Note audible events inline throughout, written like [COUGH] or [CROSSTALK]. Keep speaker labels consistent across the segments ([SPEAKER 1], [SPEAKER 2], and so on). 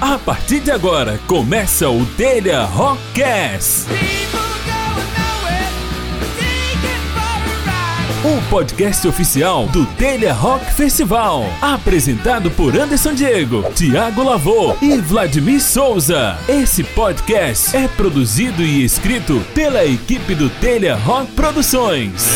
[SPEAKER 1] A partir de agora, começa o Telha Rockcast. O podcast oficial do Telha Rock Festival. Apresentado por Anderson Diego, Tiago Lavô e Vladimir Souza. Esse podcast é produzido e escrito pela equipe do Telha Rock Produções.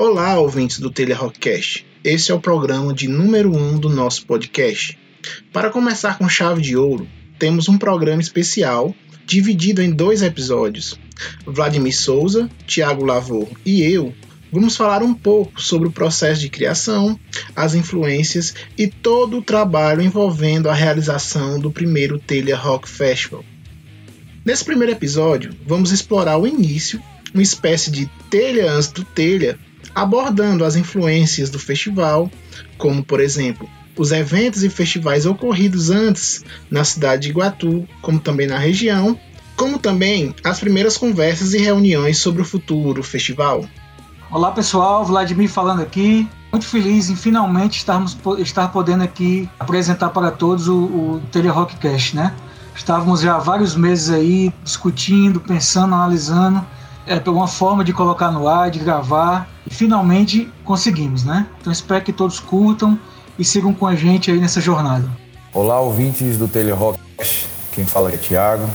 [SPEAKER 2] Olá, ouvintes do Telha Rockcast. Esse é o programa de número 1 um do nosso podcast. Para começar com chave de ouro, temos um programa especial dividido em dois episódios. Vladimir Souza, Tiago Lavor e eu vamos falar um pouco sobre o processo de criação, as influências e todo o trabalho envolvendo a realização do primeiro Telha Rock Festival. Nesse primeiro episódio, vamos explorar o início, uma espécie de telha antes do telha, abordando as influências do festival, como por exemplo os eventos e festivais ocorridos antes na cidade de Iguatu, como também na região, como também as primeiras conversas e reuniões sobre o futuro festival.
[SPEAKER 3] Olá pessoal, Vladimir falando aqui. Muito feliz em finalmente estarmos, estar podendo aqui apresentar para todos o, o Telerockcast, né? Estávamos já há vários meses aí discutindo, pensando, analisando é, uma forma de colocar no ar, de gravar. Finalmente conseguimos, né? Então espero que todos curtam e sigam com a gente aí nessa jornada.
[SPEAKER 4] Olá, ouvintes do Telerock. Quem fala é Thiago.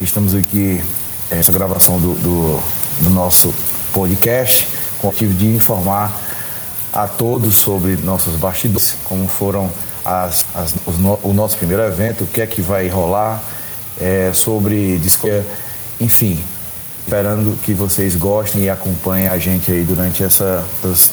[SPEAKER 4] Estamos aqui nessa gravação do, do, do nosso podcast com o objetivo de informar a todos sobre nossos bastidores, como foram as, as, no, o nosso primeiro evento, o que é que vai rolar, é, sobre enfim, Esperando que vocês gostem e acompanhem a gente aí durante essa,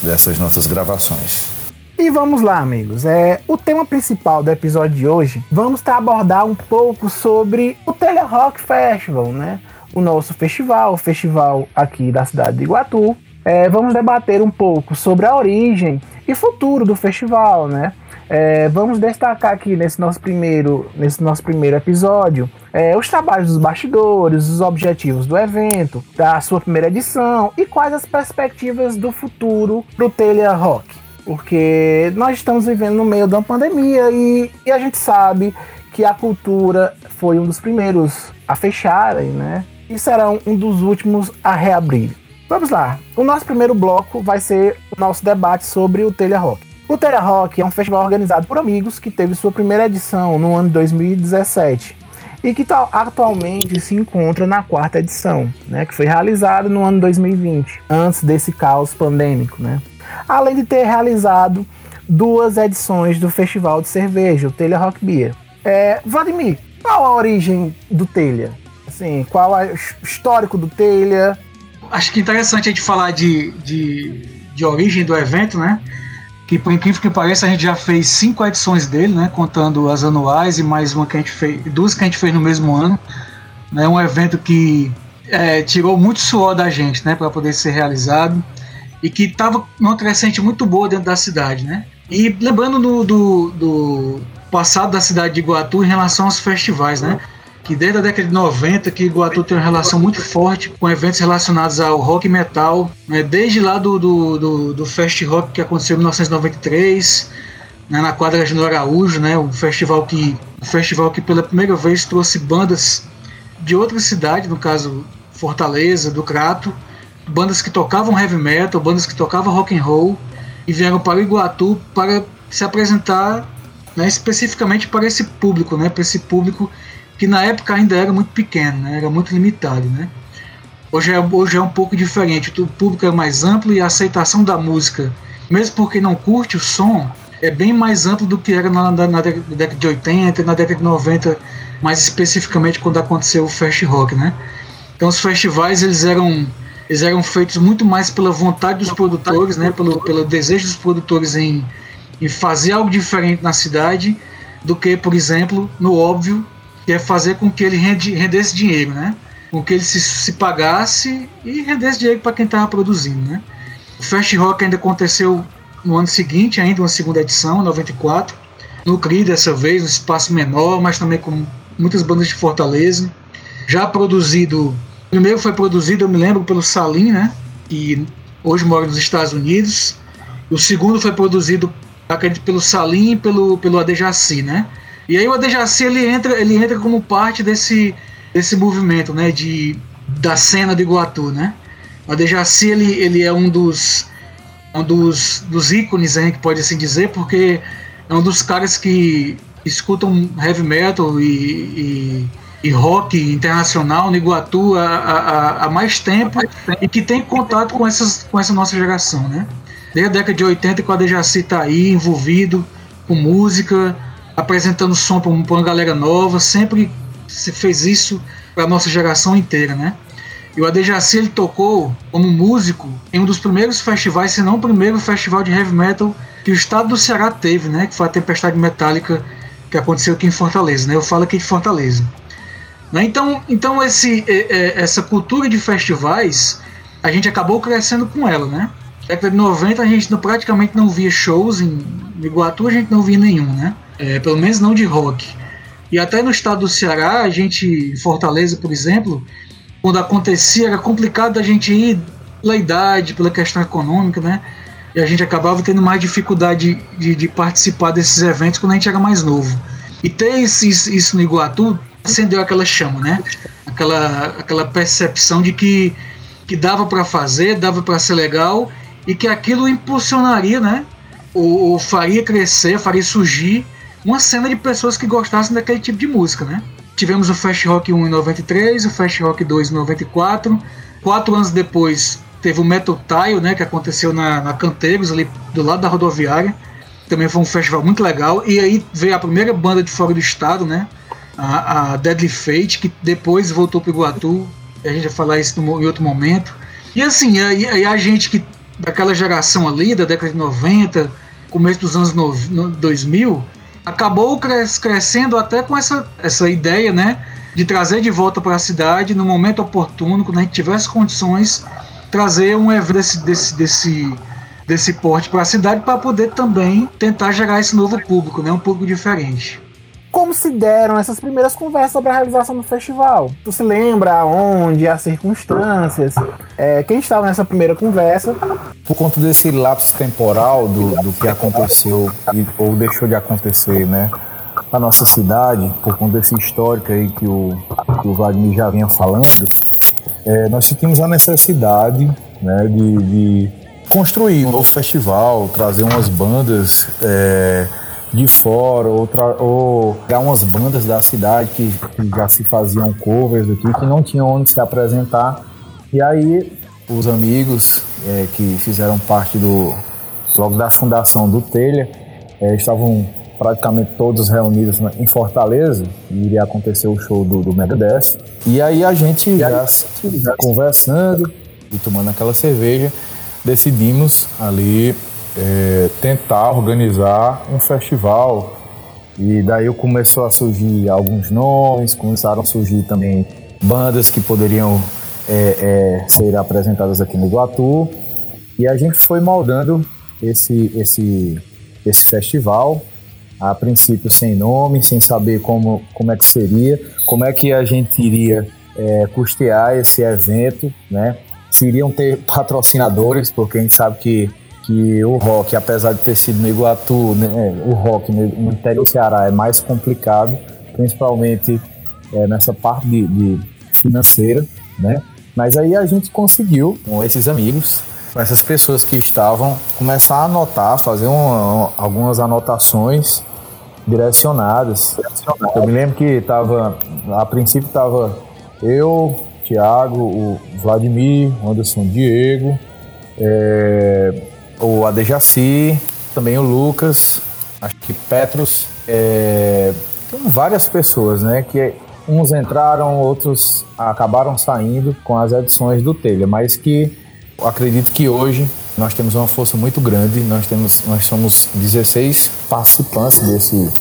[SPEAKER 4] dessas nossas gravações.
[SPEAKER 5] E vamos lá, amigos. É, o tema principal do episódio de hoje, vamos tá abordar um pouco sobre o Tele Rock Festival, né? O nosso festival, o festival aqui da cidade de Iguatu. É, vamos debater um pouco sobre a origem e futuro do festival, né? É, vamos destacar aqui nesse nosso primeiro, nesse nosso primeiro episódio é, os trabalhos dos bastidores, os objetivos do evento, da sua primeira edição e quais as perspectivas do futuro para o Telha Rock. Porque nós estamos vivendo no meio de uma pandemia e, e a gente sabe que a cultura foi um dos primeiros a fecharem, né? E será um dos últimos a reabrir. Vamos lá. O nosso primeiro bloco vai ser o nosso debate sobre o Telha Rock. O Telha Rock é um festival organizado por amigos que teve sua primeira edição no ano de 2017 e que atualmente se encontra na quarta edição, né, que foi realizada no ano 2020, antes desse caos pandêmico, né. Além de ter realizado duas edições do Festival de Cerveja, o Telha Rock Beer. É, Vladimir, qual a origem do Telha? Assim, qual é o histórico do Telha?
[SPEAKER 3] Acho que é interessante a gente falar de, de, de origem do evento, né? que por incrível que pareça a gente já fez cinco edições dele, né, contando as anuais e mais uma que a gente fez, duas que a gente fez no mesmo ano, né, um evento que é, tirou muito suor da gente, né, para poder ser realizado e que estava numa crescente muito boa dentro da cidade, né. E lembrando do, do, do passado da cidade de Iguatu em relação aos festivais, né que desde a década de 90 que Iguatu tem uma relação muito forte com eventos relacionados ao rock e metal, né? desde lá do, do, do, do Fest Rock que aconteceu em 1993, né? na quadra de Araújo, né? um festival que um festival que pela primeira vez trouxe bandas de outra cidade, no caso Fortaleza, do Crato, bandas que tocavam heavy metal, bandas que tocavam rock and roll e vieram para Iguatu para se apresentar né, especificamente para esse público, né, para esse público que na época ainda era muito pequeno, né? era muito limitado. Né? Hoje, é, hoje é um pouco diferente, o público é mais amplo e a aceitação da música, mesmo porque não curte o som, é bem mais amplo do que era na, na, na década de 80, na década de 90, mais especificamente quando aconteceu o Fast Rock. Né? Então os festivais eles eram, eles eram feitos muito mais pela vontade dos produtores, né? pelo, pelo desejo dos produtores em, em fazer algo diferente na cidade, do que, por exemplo, no óbvio, que é fazer com que ele rende, rendesse dinheiro, né? Com que ele se, se pagasse e rendesse dinheiro para quem estava produzindo, né? O Fast Rock ainda aconteceu no ano seguinte, ainda uma segunda edição, 94, no CRI dessa vez, um espaço menor, mas também com muitas bandas de Fortaleza. Já produzido, primeiro foi produzido, eu me lembro, pelo Salim, né? E hoje mora nos Estados Unidos. O segundo foi produzido, acredito, pelo Salim e pelo, pelo Adejaci, né? E aí o Adejaci ele entra, ele entra como parte desse, desse movimento, né? De, da cena do Iguatu, né? O Adejaci ele, ele é um dos um dos, dos ícones, né, que pode assim dizer, porque é um dos caras que escutam heavy metal e, e, e rock internacional no Iguatu há, há, há, mais tempo e que tem contato com, essas, com essa nossa geração, né? Desde a década de 80 que o Adejaci está aí envolvido com música, apresentando som para uma galera nova, sempre se fez isso para a nossa geração inteira, né? E o Adejaci ele tocou como músico em um dos primeiros festivais, se não o primeiro festival de heavy metal que o estado do Ceará teve, né? Que foi a Tempestade Metálica que aconteceu aqui em Fortaleza, né? Eu falo aqui de Fortaleza. Né? Então, então esse, essa cultura de festivais, a gente acabou crescendo com ela, né? Na década de 90 a gente praticamente não via shows, em Iguatu a gente não via nenhum, né? É, pelo menos não de rock. E até no estado do Ceará, a gente, em Fortaleza, por exemplo, quando acontecia, era complicado a gente ir pela idade, pela questão econômica, né? E a gente acabava tendo mais dificuldade de, de, participar desses eventos quando a gente era mais novo. E ter isso, isso no Iguatu acendeu aquela chama, né? Aquela, aquela percepção de que, que dava para fazer, dava para ser legal e que aquilo impulsionaria, né? Ou, ou faria crescer, faria surgir uma cena de pessoas que gostassem daquele tipo de música, né? Tivemos o Fast Rock 1 em 93, o Fast Rock 2 em 94. Quatro anos depois teve o Metal Tile, né, que aconteceu na, na Canteiros, ali do lado da rodoviária. Também foi um festival muito legal. E aí veio a primeira banda de fora do estado, né, a, a Deadly Fate, que depois voltou para o Iguatu. A gente vai falar isso em outro momento. E assim, aí a, a gente que daquela geração ali, da década de 90, começo dos anos no, no 2000, acabou crescendo até com essa, essa ideia, né? De trazer de volta para a cidade no momento oportuno, quando a gente tivesse condições, trazer um evento desse, desse, desse, desse porte para a cidade para poder também tentar gerar esse novo público, né? Um público diferente
[SPEAKER 5] como se deram essas primeiras conversas sobre a realização do festival? Tu se lembra onde, as circunstâncias? É, quem estava nessa primeira conversa?
[SPEAKER 4] Por conta desse lapso temporal do, do que aconteceu e, ou deixou de acontecer, né? A nossa cidade, por conta desse histórico aí que o, que o Wagner já vinha falando, é, nós sentimos a necessidade né, de, de construir um novo festival, trazer umas bandas. É, de fora, ou, ou pegar umas bandas da cidade que, que, já se faziam covers aqui, que não tinham onde se apresentar. E aí os amigos é, que fizeram parte do logo da fundação do Telha é, estavam praticamente todos reunidos em Fortaleza e iria acontecer o show do, do Megadeth. E aí a gente já, já conversando e tomando aquela cerveja, decidimos ali é, tentar organizar um festival. E daí começou a surgir alguns nomes, começaram a surgir também bandas que poderiam é, é, ser apresentadas aqui no Iguatu. E a gente foi moldando esse, esse, esse festival, a princípio sem nome, sem saber como, como é que seria, como é que a gente iria é, custear esse evento, né? Se iriam ter patrocinadores, porque a gente sabe que que o rock, apesar de ter sido no Iguatu, né, o rock no, interior do Ceará é mais complicado, principalmente é, nessa parte de, de, financeira, né? Mas aí a gente conseguiu, com esses amigos, com essas pessoas que estavam, começar a anotar, fazer uma, algumas anotações direcionadas. Eu me lembro que estava, a princípio estava eu, Thiago, o Vladimir, Anderson Diego, é, o Adejaci, também o Lucas, acho que Petros, é, tem várias pessoas, né, que uns entraram, outros acabaram saindo com as edições do Telha, mas que acredito que hoje nós temos uma força muito grande, nós temos nós somos 16 participantes desse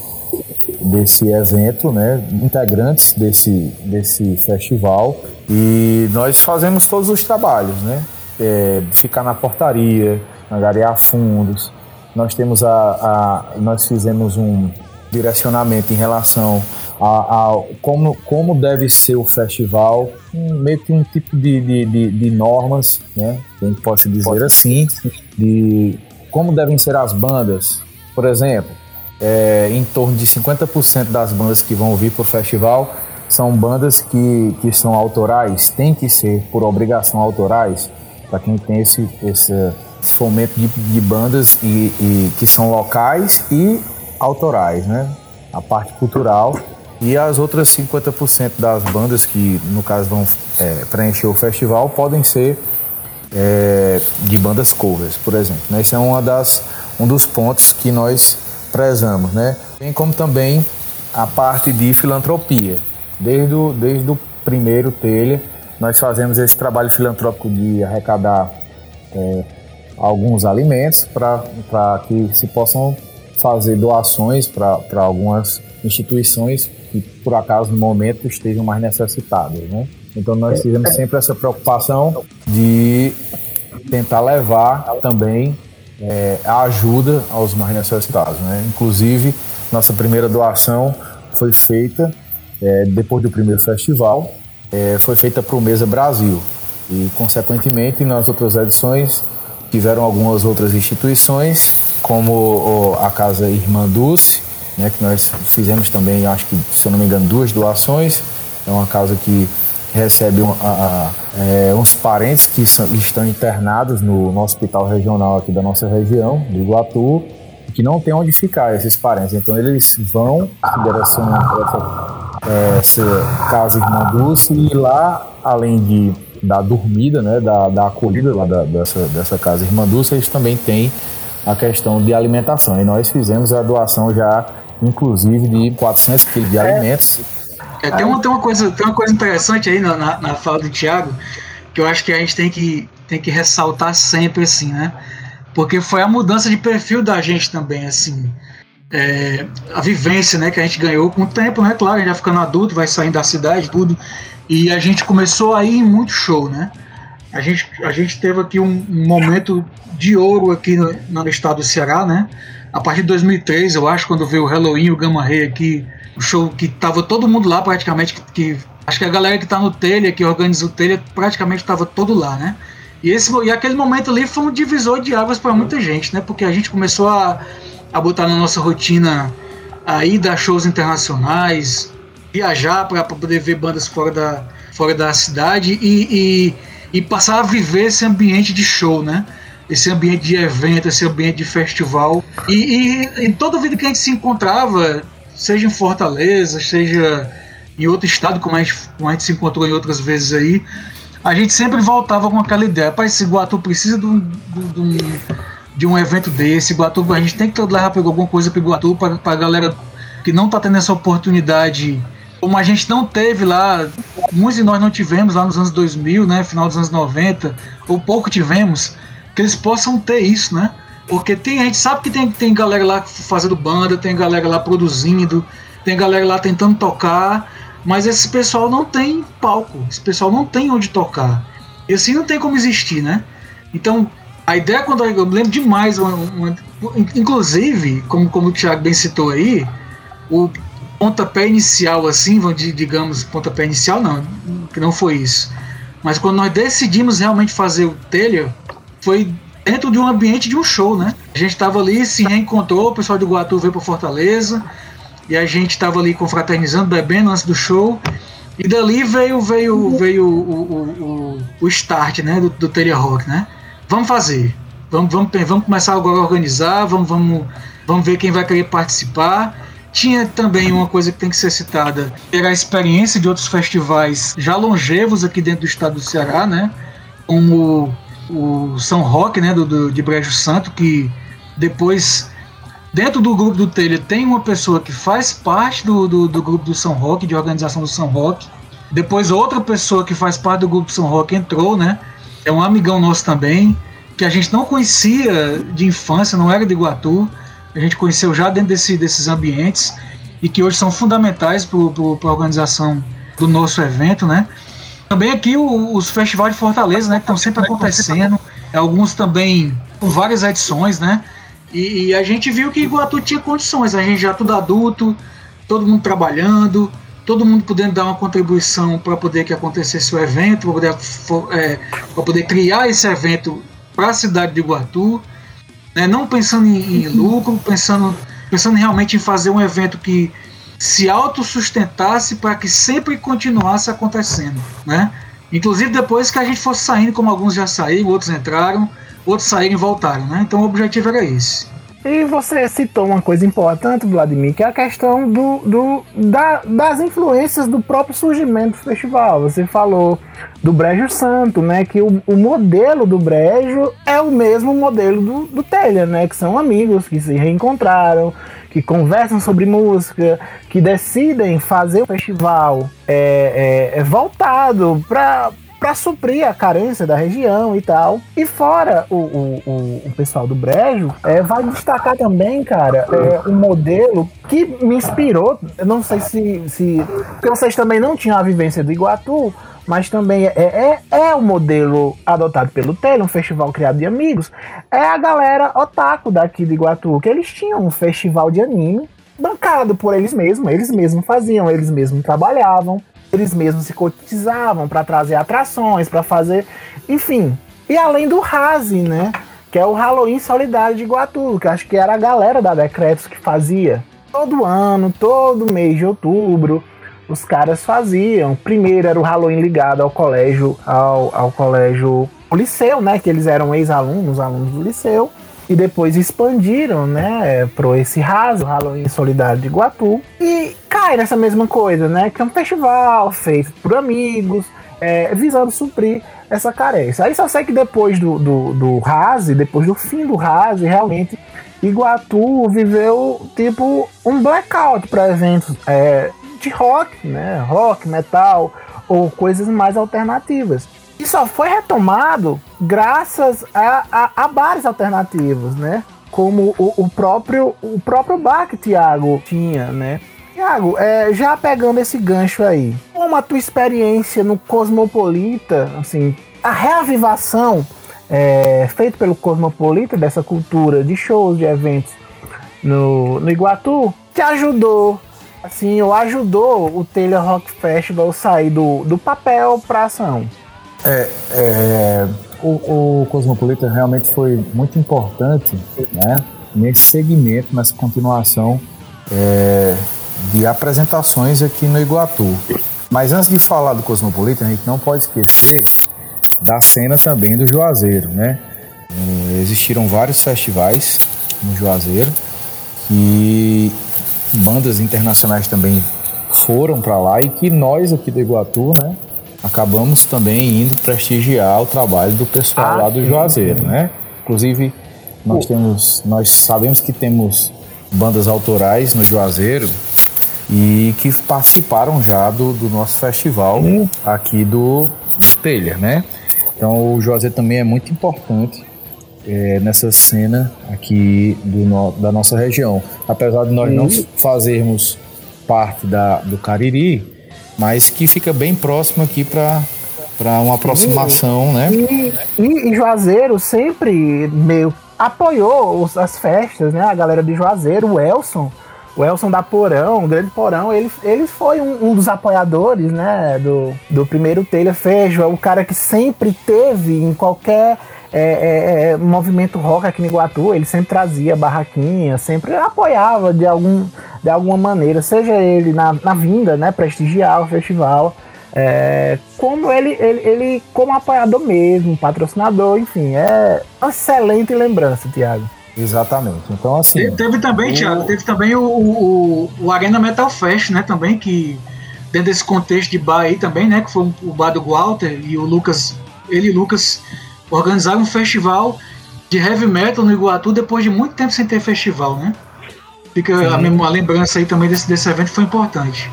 [SPEAKER 4] desse evento, né, integrantes desse desse festival e nós fazemos todos os trabalhos, né, é, ficar na portaria, angariar fundos. Nós temos a, a nós fizemos um, direcionamento em relação a, a, como, como deve ser o festival, um, meio que um tipo de, de, de, de normas, né? A gente pode dizer assim, de como devem ser as bandas. Por exemplo, é, em torno de 50% das bandas que vão vir para o festival são bandas que, que são autorais, tem que ser por obrigação autorais, para quem tem esse, esse, fomento de, de bandas e, e, que são locais e autorais, né? A parte cultural e as outras 50% das bandas que, no caso, vão é, preencher o festival podem ser é, de bandas covers, por exemplo. Né? Esse é uma das, um dos pontos que nós prezamos. Né? Bem como também a parte de filantropia. Desde o, desde o primeiro telha, nós fazemos esse trabalho filantrópico de arrecadar é, alguns alimentos para que se possam fazer doações para algumas instituições que por acaso no momento estejam mais necessitadas, né? Então nós tivemos sempre essa preocupação de tentar levar também é, a ajuda aos mais necessitados, né? Inclusive nossa primeira doação foi feita é, depois do primeiro festival, é, foi feita para o Mesa Brasil e consequentemente nas outras edições tiveram algumas outras instituições como a Casa Irmã Dulce né, que nós fizemos também, acho que, se eu não me engano, duas doações. É uma casa que recebe um, a, a, é, uns parentes que são, estão internados no, no, hospital regional aqui da nossa região, do Iguatu, que não tem onde ficar esses parentes. Então eles vão em direção a essa, essa casa Irmã Dulce e lá, além de da dormida, né, da, da acolhida lá da, dessa, dessa casa Irmã Dulce, eles também têm a questão de alimentação. E nós fizemos a doação já inclusive de 400 quilos de é. alimentos.
[SPEAKER 3] É, tem, uma, tem, uma coisa, tem uma coisa interessante aí na, na, na fala do Tiago, que eu acho que a gente tem que, tem que ressaltar sempre, assim, né? Porque foi a mudança de perfil da gente também, assim. É, a vivência né, que a gente ganhou com o tempo, né? Claro, a gente vai ficando adulto, vai saindo da cidade, tudo. E a gente começou a ir em muito show, né? A gente, a gente teve aqui um, um momento de ouro aqui no, no estado do Ceará, né? a partir de 2003, eu acho, quando veio o Halloween o Gamma Ray aqui, o show que tava todo mundo lá praticamente, que, que acho que a galera que tá no telha, que organiza o telha, praticamente tava todo lá, né? E, esse, e aquele momento ali foi um divisor de águas para muita gente, né? Porque a gente começou a, a botar na nossa rotina a ir dar shows internacionais, viajar para poder ver bandas fora da, fora da cidade e, e, e passar a viver esse ambiente de show, né? esse ambiente de evento, esse ambiente de festival. E, em toda vida que a gente se encontrava, seja em Fortaleza, seja em outro estado, como a gente, como a gente se encontrou em outras vezes aí, a gente sempre voltava com aquela ideia, pai, esse Guatu precisa de um, de um, de um evento desse, Guatu, a gente tem que levar alguma coisa para Guatu, para a galera que não está tendo essa oportunidade, como a gente não teve lá, muitos de nós não tivemos lá nos anos 2000, né, final dos anos 90, ou pouco tivemos, que eles possam ter isso, né? Porque tem, a gente sabe que tem, tem galera lá fazendo banda, tem galera lá produzindo, tem galera lá tentando tocar, mas esse pessoal não tem palco, esse pessoal não tem onde tocar. E assim não tem como existir, né? Então, a ideia quando eu lembro demais, uma, uma, inclusive, como, como o Thiago bem citou aí, o pontapé inicial, assim, digamos, pontapé inicial não, que não foi isso. Mas quando nós decidimos realmente fazer o telha, foi dentro de um ambiente de um show, né? A gente estava ali, se reencontrou, o pessoal do Guatu veio para Fortaleza, e a gente estava ali confraternizando, bebendo antes do show. E dali veio veio veio o, o, o, o start, né, do, do Rock, né? Vamos fazer. Vamos, vamos, vamos começar agora a organizar, vamos, vamos, vamos ver quem vai querer participar. Tinha também uma coisa que tem que ser citada, era a experiência de outros festivais já longevos aqui dentro do estado do Ceará, né? Como o São Roque, né, do, do, de Brejo Santo, que depois, dentro do grupo do Telha, tem uma pessoa que faz parte do, do, do, grupo do São Roque, de organização do São Roque. Depois, outra pessoa que faz parte do grupo do São Roque entrou, né? É um amigão nosso também, que a gente não conhecia de infância, não era de Iguatu. A gente conheceu já dentro desse, desses ambientes e que hoje são fundamentais para a organização do nosso evento, né? Também aqui o, os festivais de Fortaleza, né, que estão sempre acontecendo, alguns também com várias edições, né? E, e, a gente viu que Iguatu tinha condições, a gente já tudo adulto, todo mundo trabalhando, todo mundo podendo dar uma contribuição para poder que acontecesse o evento, para poder, é, poder criar esse evento para a cidade de Iguatu, né, não pensando em, em, lucro, pensando, pensando realmente em fazer um evento que se autossustentasse para que sempre continuasse acontecendo, né? Inclusive depois que a gente fosse saindo, como alguns já saíram, outros entraram, outros saíram e voltaram, né? Então o objetivo era esse.
[SPEAKER 5] E você citou uma coisa importante, Vladimir, que é a questão do, do, da, das influências do próprio surgimento do festival. Você falou do Brejo Santo, né? Que o, o modelo do Brejo é o mesmo modelo do, do Telha, né? Que são amigos que se reencontraram, que conversam sobre música, que decidem fazer o festival é, é, é voltado para para suprir a carência da região e tal. E fora o, o, o, o pessoal do Brejo, é, vai destacar também, cara, é, um modelo que me inspirou. Eu não sei se, se. Porque vocês também não tinham a vivência do Iguatu, mas também é, é, é o modelo adotado pelo Tele, um festival criado de amigos. É a galera otaku daqui de Iguatu, que eles tinham um festival de anime bancado por eles mesmos, eles mesmos faziam, eles mesmos trabalhavam eles mesmos se cotizavam para trazer atrações, para fazer, enfim. E além do Razi, né? Que é o Halloween Solidário de Iguatu, que acho que era a galera da Decretos que fazia. Todo ano, todo mês de outubro, os caras faziam. Primeiro era o Halloween ligado ao colégio, ao, ao colégio o liceu, né? Que eles eram ex-alunos, alunos do liceu e depois expandiram, né, pro esse raso, Halloween Solidário de Iguatu, e cai nessa mesma coisa, né, que é um festival feito por amigos, é, visando suprir essa carência. Aí só sei que depois do, do, do depois do fim do Rase, realmente Iguatu viveu tipo um blackout para eventos é, de rock, né, rock, metal ou coisas mais alternativas. E só foi retomado graças a, a, a bares alternativos, né? Como o, o, próprio o próprio bar que Thiago tinha, né? Thiago, é, já pegando esse gancho aí, como a tua experiência no Cosmopolita, assim, a reavivação é, feita pelo Cosmopolita dessa cultura de shows, de eventos no, no Iguatu, te ajudou, assim, ou ajudou o Taylor Rock Festival sair do, do papel para ação?
[SPEAKER 4] É, é o, o, Cosmopolita realmente foi muito importante né, nesse segmento, nessa continuação é, de apresentações aqui no Iguatu. Mas antes de falar do Cosmopolita, a gente não pode esquecer da cena também do Juazeiro, né? É, existiram vários festivais no Juazeiro e bandas internacionais também foram para lá e que nós aqui do Iguatu, né, acabamos também indo prestigiar o trabalho do pessoal ah, lá do Juazeiro, né? Inclusive, nós temos, nós sabemos que temos bandas autorais no Juazeiro e que participaram já do, do nosso festival aqui do, do Telha, né? Então o Juazeiro também é muito importante é, nessa cena aqui do no, da nossa região. Apesar de nós não fazermos parte da, do Cariri, mas que fica bem próximo aqui para para uma aproximação, né?
[SPEAKER 5] E, e, e, Juazeiro sempre meio apoiou os, as festas, né? A galera de Juazeiro, o Elson, o Elson da Porão, o grande Porão, ele, ele foi um, um dos apoiadores, né? Do, do primeiro Telha Fejo, é o cara que sempre teve em qualquer é, é, é, movimento rock aqui no Iguatu, ele sempre trazia barraquinha, sempre apoiava de, algum, de alguma maneira, seja ele na, na vinda, né, prestigiar o festival, é, como ele, ele, ele como apoiador mesmo, patrocinador, enfim, é uma excelente lembrança, Tiago.
[SPEAKER 4] Exatamente. Então, assim.
[SPEAKER 3] Teve, teve também, o... Thiago, teve também o, o, o, Arena Metal Fest, né? Também, que dentro desse contexto de bar aí também, né? Que foi o bar do Walter e o Lucas. Ele e o Lucas organizaram um festival de heavy metal no Iguatu depois de muito tempo sem ter festival, né? Fica a, mesma, a lembrança aí também desse, desse evento foi importante.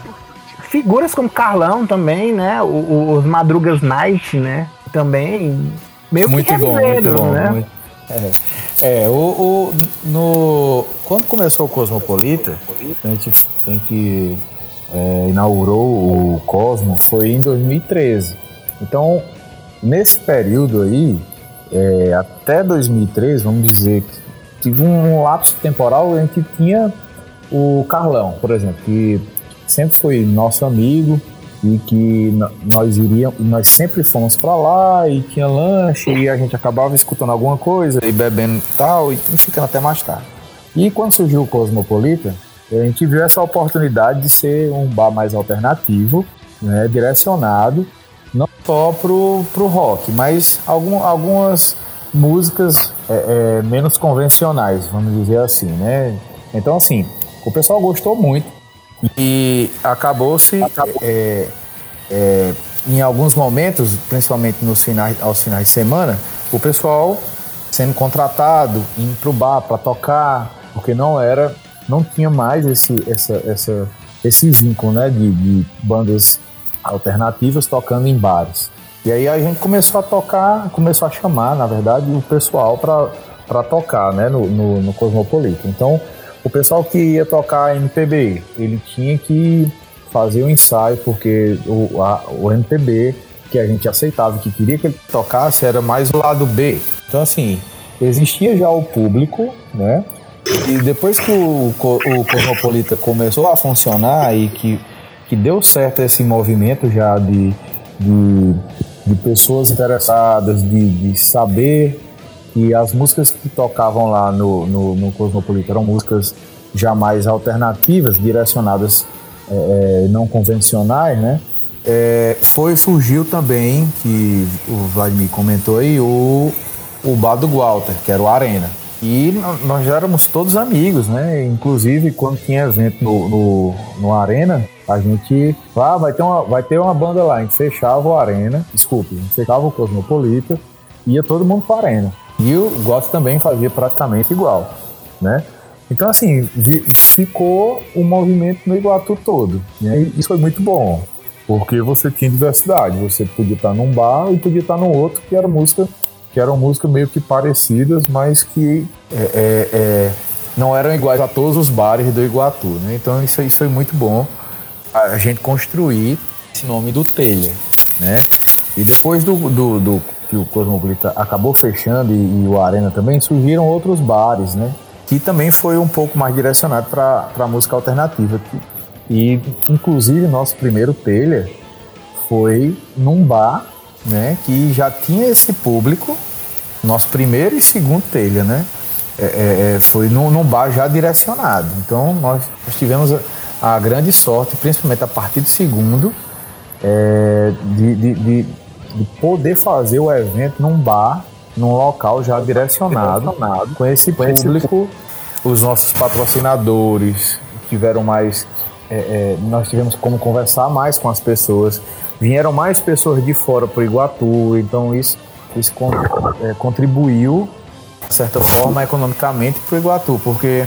[SPEAKER 5] Figuras como Carlão também, né? O, os Madrugas Night, né? Também meio
[SPEAKER 4] muito que bom, muito bom, né? Muito, é, é o, o, no, quando começou o Cosmopolita, a gente, a gente é, inaugurou o Cosmo foi em 2013. Então Nesse período aí, é, até 2003, vamos dizer tive um lapso temporal em que tinha o Carlão, por exemplo, que sempre foi nosso amigo e que nós iríamos, nós sempre fomos para lá e tinha lanche e a gente acabava escutando alguma coisa e bebendo tal e ficando até mais tarde. E quando surgiu o Cosmopolita, a gente viu essa oportunidade de ser um bar mais alternativo, né, direcionado não só pro, pro rock, mas algum, algumas músicas é, é, menos convencionais, vamos dizer assim, né? Então, assim, o pessoal gostou muito e acabou-se é, é, em alguns momentos, principalmente nos finais, aos finais de semana, o pessoal sendo contratado, indo pro bar para tocar, porque não era, não tinha mais esse, essa, essa, esse vínculo, né, de, de bandas alternativas tocando em bares. E aí a gente começou a tocar, começou a chamar, na verdade, o pessoal para tocar né, no, no, no Cosmopolita. Então, o pessoal que ia tocar MPB, ele tinha que fazer o um ensaio, porque o, a, o MPB que a gente aceitava, que queria que ele tocasse, era mais o lado B. Então, assim, existia já o público, né? E depois que o, o Cosmopolita começou a funcionar e que, que deu certo esse movimento já de, de de pessoas interessadas, de, de saber que as músicas que tocavam lá no, no, no Cosmopolita eram músicas jamais alternativas, direcionadas é, é, não convencionais, né? É, foi surgiu também que o Vladimir comentou aí o o bar Walter, que era o Arena. E nós já éramos todos amigos, né? Inclusive, quando tinha evento no, no, no Arena, a gente. Ah, vai ter, uma, vai ter uma banda lá. A gente fechava o Arena, desculpe, a gente fechava o Cosmopolita, ia todo mundo para a Arena. E o Gosto também fazia praticamente igual, né? Então, assim, ficou o movimento no Iguatu todo. Né? E isso foi muito bom, porque você tinha diversidade. Você podia estar num bar e podia estar no outro, que era música que eram músicas meio que parecidas, mas que é, é, é, não eram iguais a todos os bares do Iguatu. Né? Então isso, isso foi muito bom a gente construir esse nome do Telha. Né? E depois do, do, do que o Cosmopolita acabou fechando e, e, o Arena também, surgiram outros bares, né? Que também foi um pouco mais direcionado para a música alternativa. E, inclusive, nosso primeiro telha foi num bar né, que já tinha esse público, nosso primeiro e segundo telha, né? É, é, é, foi num, num, bar já direcionado. Então nós, nós tivemos a, grande sorte, principalmente a partir do segundo, é, de, de, de, de, poder fazer o evento num bar, num local já direcionado, com esse público, os nossos patrocinadores tiveram mais. É, é, nós tivemos como conversar mais com as pessoas. Vieram mais pessoas de fora para o Iguatu, então isso, isso é, contribuiu, de certa forma, economicamente para o Iguatu, porque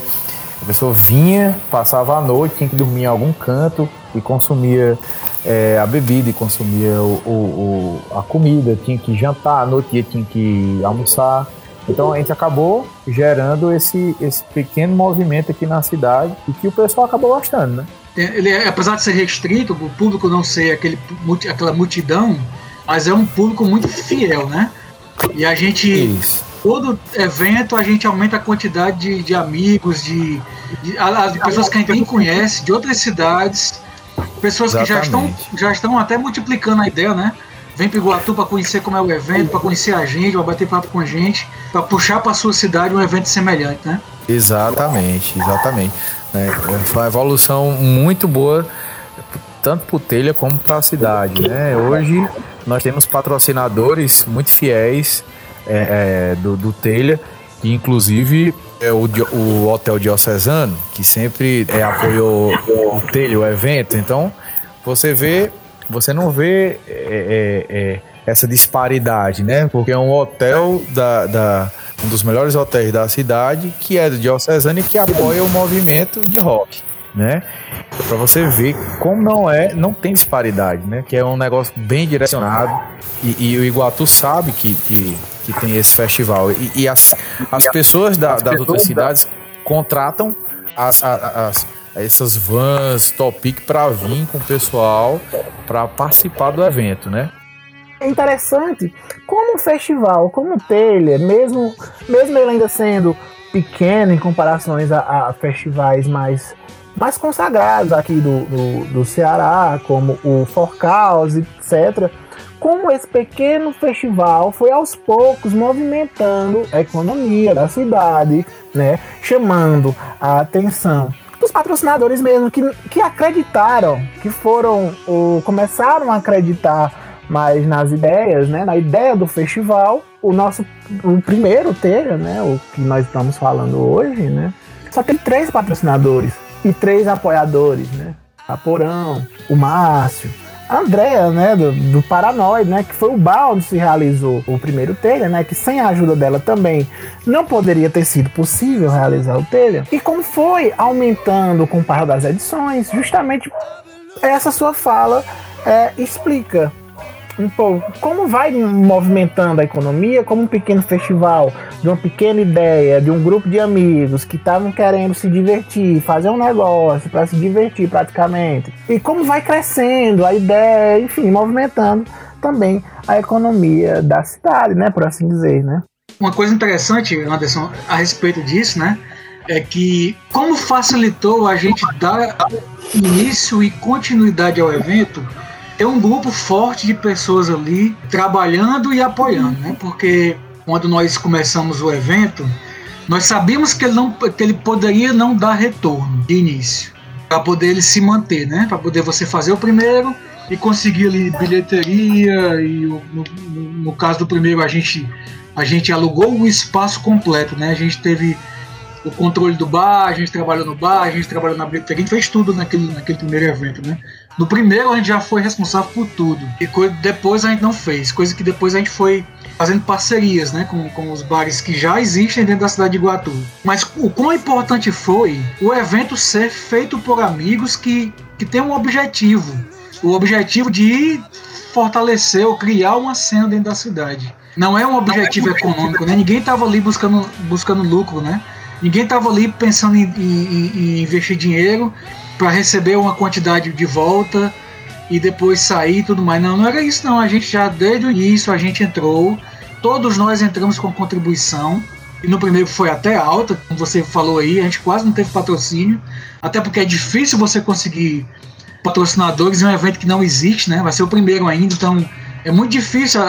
[SPEAKER 4] a pessoa vinha, passava a noite, tinha que dormir em algum canto e consumia é, a bebida e consumia o, o, o, a comida, tinha que jantar à noite, tinha que almoçar. Então a gente acabou gerando esse, esse pequeno movimento aqui na cidade e que o pessoal acabou gostando, né?
[SPEAKER 3] ele é, apesar de ser restrito, o público não ser aquele, aquela multidão, mas é um público muito fiel, né? E a gente, Isso. Todo evento, a gente aumenta a quantidade de, de amigos, de, de, de, pessoas que a gente nem conhece, de outras cidades, pessoas Exatamente. que já estão, já estão até multiplicando a ideia, né? Vem para Iguatu para conhecer como é o evento, para conhecer a gente, para bater papo com a gente, para puxar para sua cidade um evento semelhante, né?
[SPEAKER 4] Exatamente, exatamente. Foi uma evolução muito boa, tanto para o Telha como para a cidade. Né? Hoje nós temos patrocinadores muito fiéis é, é, do, do Telha, inclusive é o, o Hotel Diocesano, que sempre é, apoiou o Telha, o evento. Então, você vê, você não vê é, é, é essa disparidade, né? Porque é um hotel da, da um dos melhores hotéis da cidade, que é do Diocesano e que apoia o movimento de rock, né? Para você ver como não é, não tem disparidade, né? Que é um negócio bem direcionado e, e o Iguatu sabe que, que, que tem esse festival e, e as, as pessoas da, das outras cidades contratam as, as, essas vans Topic para vir com o pessoal para participar do evento, né?
[SPEAKER 5] É interessante como um festival, como o Telha, mesmo, mesmo ele ainda sendo pequeno em comparações a, a festivais mais, mais consagrados aqui do, do, do Ceará, como o Forcaus, etc. Como esse pequeno festival foi aos poucos movimentando a economia da cidade, né, chamando a atenção dos patrocinadores mesmo que, que acreditaram, que foram ou começaram a acreditar mais nas ideias, né, na ideia do festival. O nosso o primeiro telha, né, o que nós estamos falando hoje, né, só tem três patrocinadores e três apoiadores, né, a Porão, o Márcio, a Andrea, né, do, do Paranoid, né, que foi o bar onde se realizou o primeiro telha, né, que sem a ajuda dela também não poderia ter sido possível realizar o telha. E como foi aumentando com o par das edições, justamente essa sua fala é, explica pouco como vai movimentando a economia, como um pequeno festival, de uma pequena ideia, de um grupo de amigos que estavam querendo se divertir, fazer um negócio para se divertir praticamente, e como vai crescendo a ideia, enfim, movimentando também a economia da cidade, né, por assim dizer, né?
[SPEAKER 3] Uma coisa interessante, Anderson, a respeito disso, né, é que como facilitou a gente dar início e continuidade ao evento, ter um grupo forte de pessoas ali trabalhando e apoiando, né? Porque quando nós começamos o evento, nós sabíamos que ele, não, que ele poderia não dar retorno de início, para poder ele se manter, né? Para poder você fazer o primeiro e conseguir ali bilheteria e no, no, caso do primeiro a gente a gente alugou o espaço completo, né? A gente teve o controle do bar, a gente trabalhou no bar, a gente trabalhou na bilheteria, a gente fez tudo naquele, naquele primeiro evento, né? No primeiro a gente já foi responsável por tudo, e depois a gente não fez, coisa que depois a gente foi fazendo parcerias, né, com, com os bares que já existem dentro da cidade de Iguatu. Mas o quão importante foi o evento ser feito por amigos que, que têm um objetivo, o objetivo de fortalecer ou criar uma cena dentro da cidade. Não é um objetivo econômico, né? Ninguém estava ali buscando, buscando lucro, né? Ninguém estava ali pensando em, em, em investir dinheiro para receber uma quantidade de volta e depois sair e tudo mais. Não, não era isso não. A gente já desde o início a gente entrou, todos nós entramos com contribuição. E no primeiro foi até alta, como você falou aí, a gente quase não teve patrocínio, até porque é difícil você conseguir patrocinadores em um evento que não existe, né? Vai ser o primeiro ainda, então é muito difícil,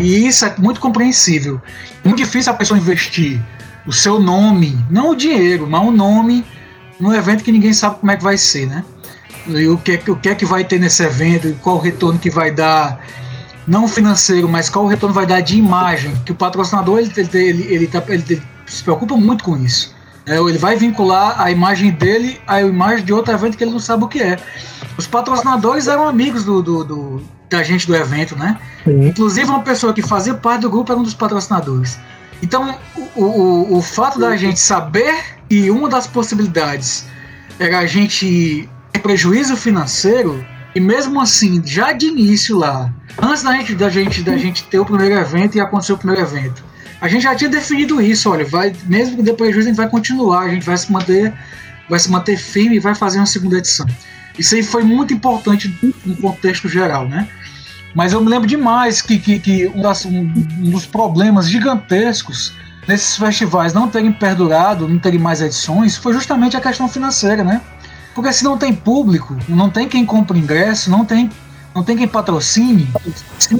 [SPEAKER 3] e isso é muito compreensível. É muito difícil a pessoa investir o seu nome, não o dinheiro, mas o nome num evento que ninguém sabe como é que vai ser, né? E o que, é o que é que vai ter nesse evento, e qual o retorno que vai dar, não financeiro, mas qual o retorno vai dar de imagem, que o patrocinador ele, ele, ele, ele, tá, ele, ele se preocupa muito com isso. É, ele vai vincular a imagem dele à imagem de outro evento que ele não sabe o que é. Os patrocinadores eram amigos do, do, do da gente do evento, né? Sim. Inclusive uma pessoa que fazia parte do grupo era um dos patrocinadores. Então, o, o, o fato da gente saber que uma das possibilidades era a gente ter prejuízo financeiro, e mesmo assim, já de início lá, antes da gente, da gente, da gente ter o primeiro evento e acontecer o primeiro evento, a gente já tinha definido isso, olha, vai, mesmo que dê prejuízo, a gente vai continuar, a gente vai se manter, vai se manter firme e vai fazer uma segunda edição. Isso aí foi muito importante no contexto geral, né? Mas eu me lembro demais que, que, que um, das, um, dos problemas gigantescos nesses festivais não terem perdurado, não terem mais edições, foi justamente a questão financeira, né? Porque se não tem público, não tem quem compre ingresso, não tem, não tem quem patrocine,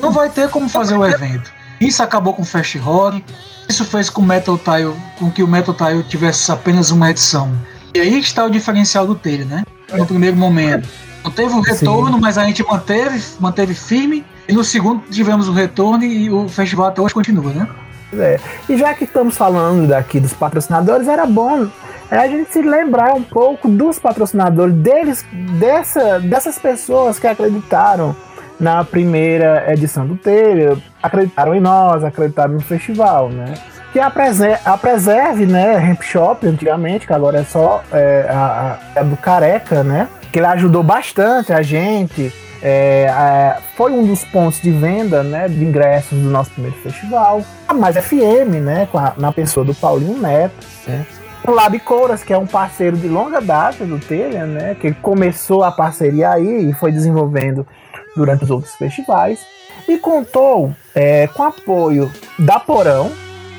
[SPEAKER 3] não vai ter como fazer o evento. Isso acabou com o Fast Rock, isso fez com, Metal Tile, com que o Metal Tile tivesse apenas uma edição. E aí está o diferencial do Telha, né? No primeiro momento não teve um retorno, Sim. mas a gente manteve, manteve firme. E no segundo tivemos um retorno e o festival até hoje continua, né?
[SPEAKER 5] É. E já que estamos falando daqui dos patrocinadores, era bom é a gente se lembrar um pouco dos patrocinadores, deles, dessa, dessas pessoas que acreditaram na primeira edição do Telha, acreditaram em nós, acreditaram no festival, né? Que a, Preserve, a Preserve né, Ramp Shop, antigamente, que agora é só é, a, a, a do Careca, né? Que ele ajudou bastante a gente. É, é, foi um dos pontos de venda né, de ingressos do nosso primeiro festival. A Mais FM, né, a, na pessoa do Paulinho Neto. Né. O Lab Couras, que é um parceiro de longa data do Telha, né, que começou a parceria aí e foi desenvolvendo durante os outros festivais. E contou é, com apoio da Porão,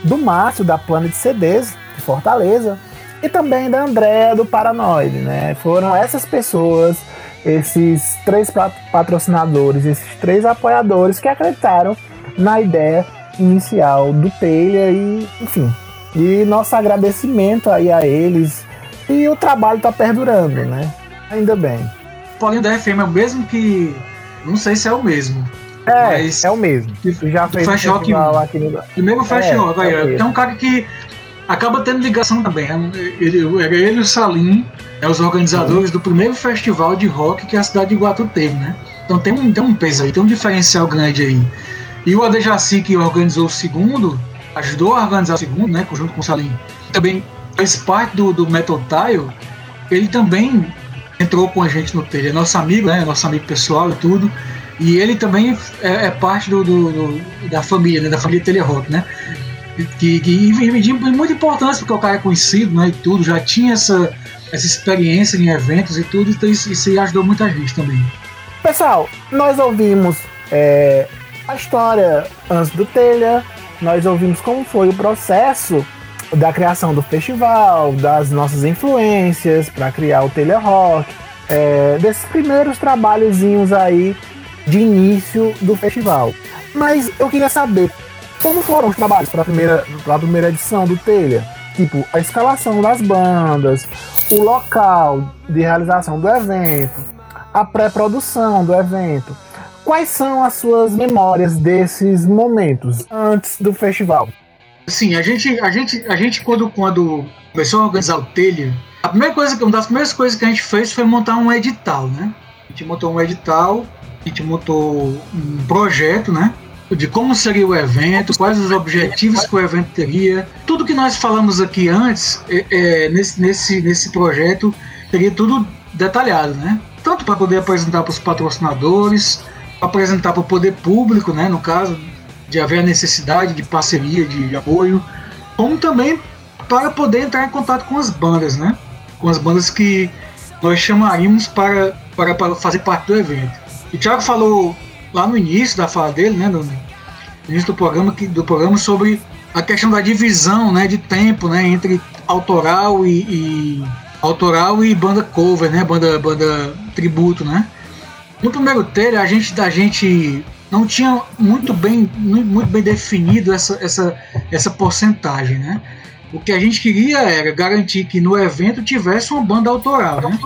[SPEAKER 5] do Márcio, da Planet CDs, que Fortaleza, e também da Andréa do Paranoide, né? Foram essas pessoas, esses três patrocinadores, esses três apoiadores que acreditaram na ideia inicial do Taylor e, enfim, e nosso agradecimento aí a eles e o trabalho tá perdurando, né? Ainda bem.
[SPEAKER 3] Paulinho da FM é o mesmo que. Não sei se é o mesmo.
[SPEAKER 5] É, é o mesmo.
[SPEAKER 3] Já fez Flash Rock. Aqui no... Primeiro Flash é, Rock. É tem um cara que acaba tendo ligação também. Né? Ele, era ele e o Salim, é os organizadores do primeiro festival de rock que a cidade de Iguatu teve, né? Então tem um, tem um peso aí, tem um diferencial grande aí. E o Adejaci, que organizou o segundo, ajudou a organizar o segundo, né? Junto com o Salim. Também fez parte do, do Metal Tile. Ele também entrou com a gente no telha. É nosso amigo, né? Nosso amigo pessoal e tudo. E ele também é, é parte do, do, do, da família, né? Da família Telerock, né? Que, que de muita importância, porque o cara é conhecido, né? E tudo, já tinha essa, essa experiência em eventos e tudo, então isso, isso ajudou muita gente também.
[SPEAKER 5] Pessoal, nós ouvimos é, a história antes do telha, nós ouvimos como foi o processo da criação do festival, das nossas influências para criar o Telha Rock, é, desses primeiros trabalhozinhos aí de início do festival. Mas eu queria saber como foram os trabalhos para a primeira, primeira edição do Telha. Tipo, a escalação das bandas, o local de realização do evento, a pré-produção do evento. Quais são as suas memórias desses momentos antes do festival?
[SPEAKER 3] Sim, a gente, a gente, a gente quando, quando começou a organizar o telha, a primeira coisa, uma das primeiras coisas que a gente fez foi montar um edital, né? A gente montou um edital, a gente montou um projeto, né? De como seria o evento, quais os objetivos que o evento teria. Tudo que nós falamos aqui antes, é, é, nesse, nesse, nesse projeto, teria tudo detalhado, né? Tanto para poder apresentar para os patrocinadores, apresentar para o poder público, né? No caso, de haver a necessidade de parceria, de, apoio, como também para poder entrar em contato com as bandas, né? Com as bandas que nós chamaríamos para, para, para fazer parte do evento. E o Thiago falou lá no início da fala dele, né? No início do programa, que, do programa sobre a questão da divisão né, de tempo né, entre autoral e, e autoral e banda cover, né? Banda, banda tributo, né? No primeiro trailer a gente, a gente não tinha muito bem, muito bem definido essa, essa, essa porcentagem, né? O que a gente queria era garantir que no evento tivesse uma banda autoral, né?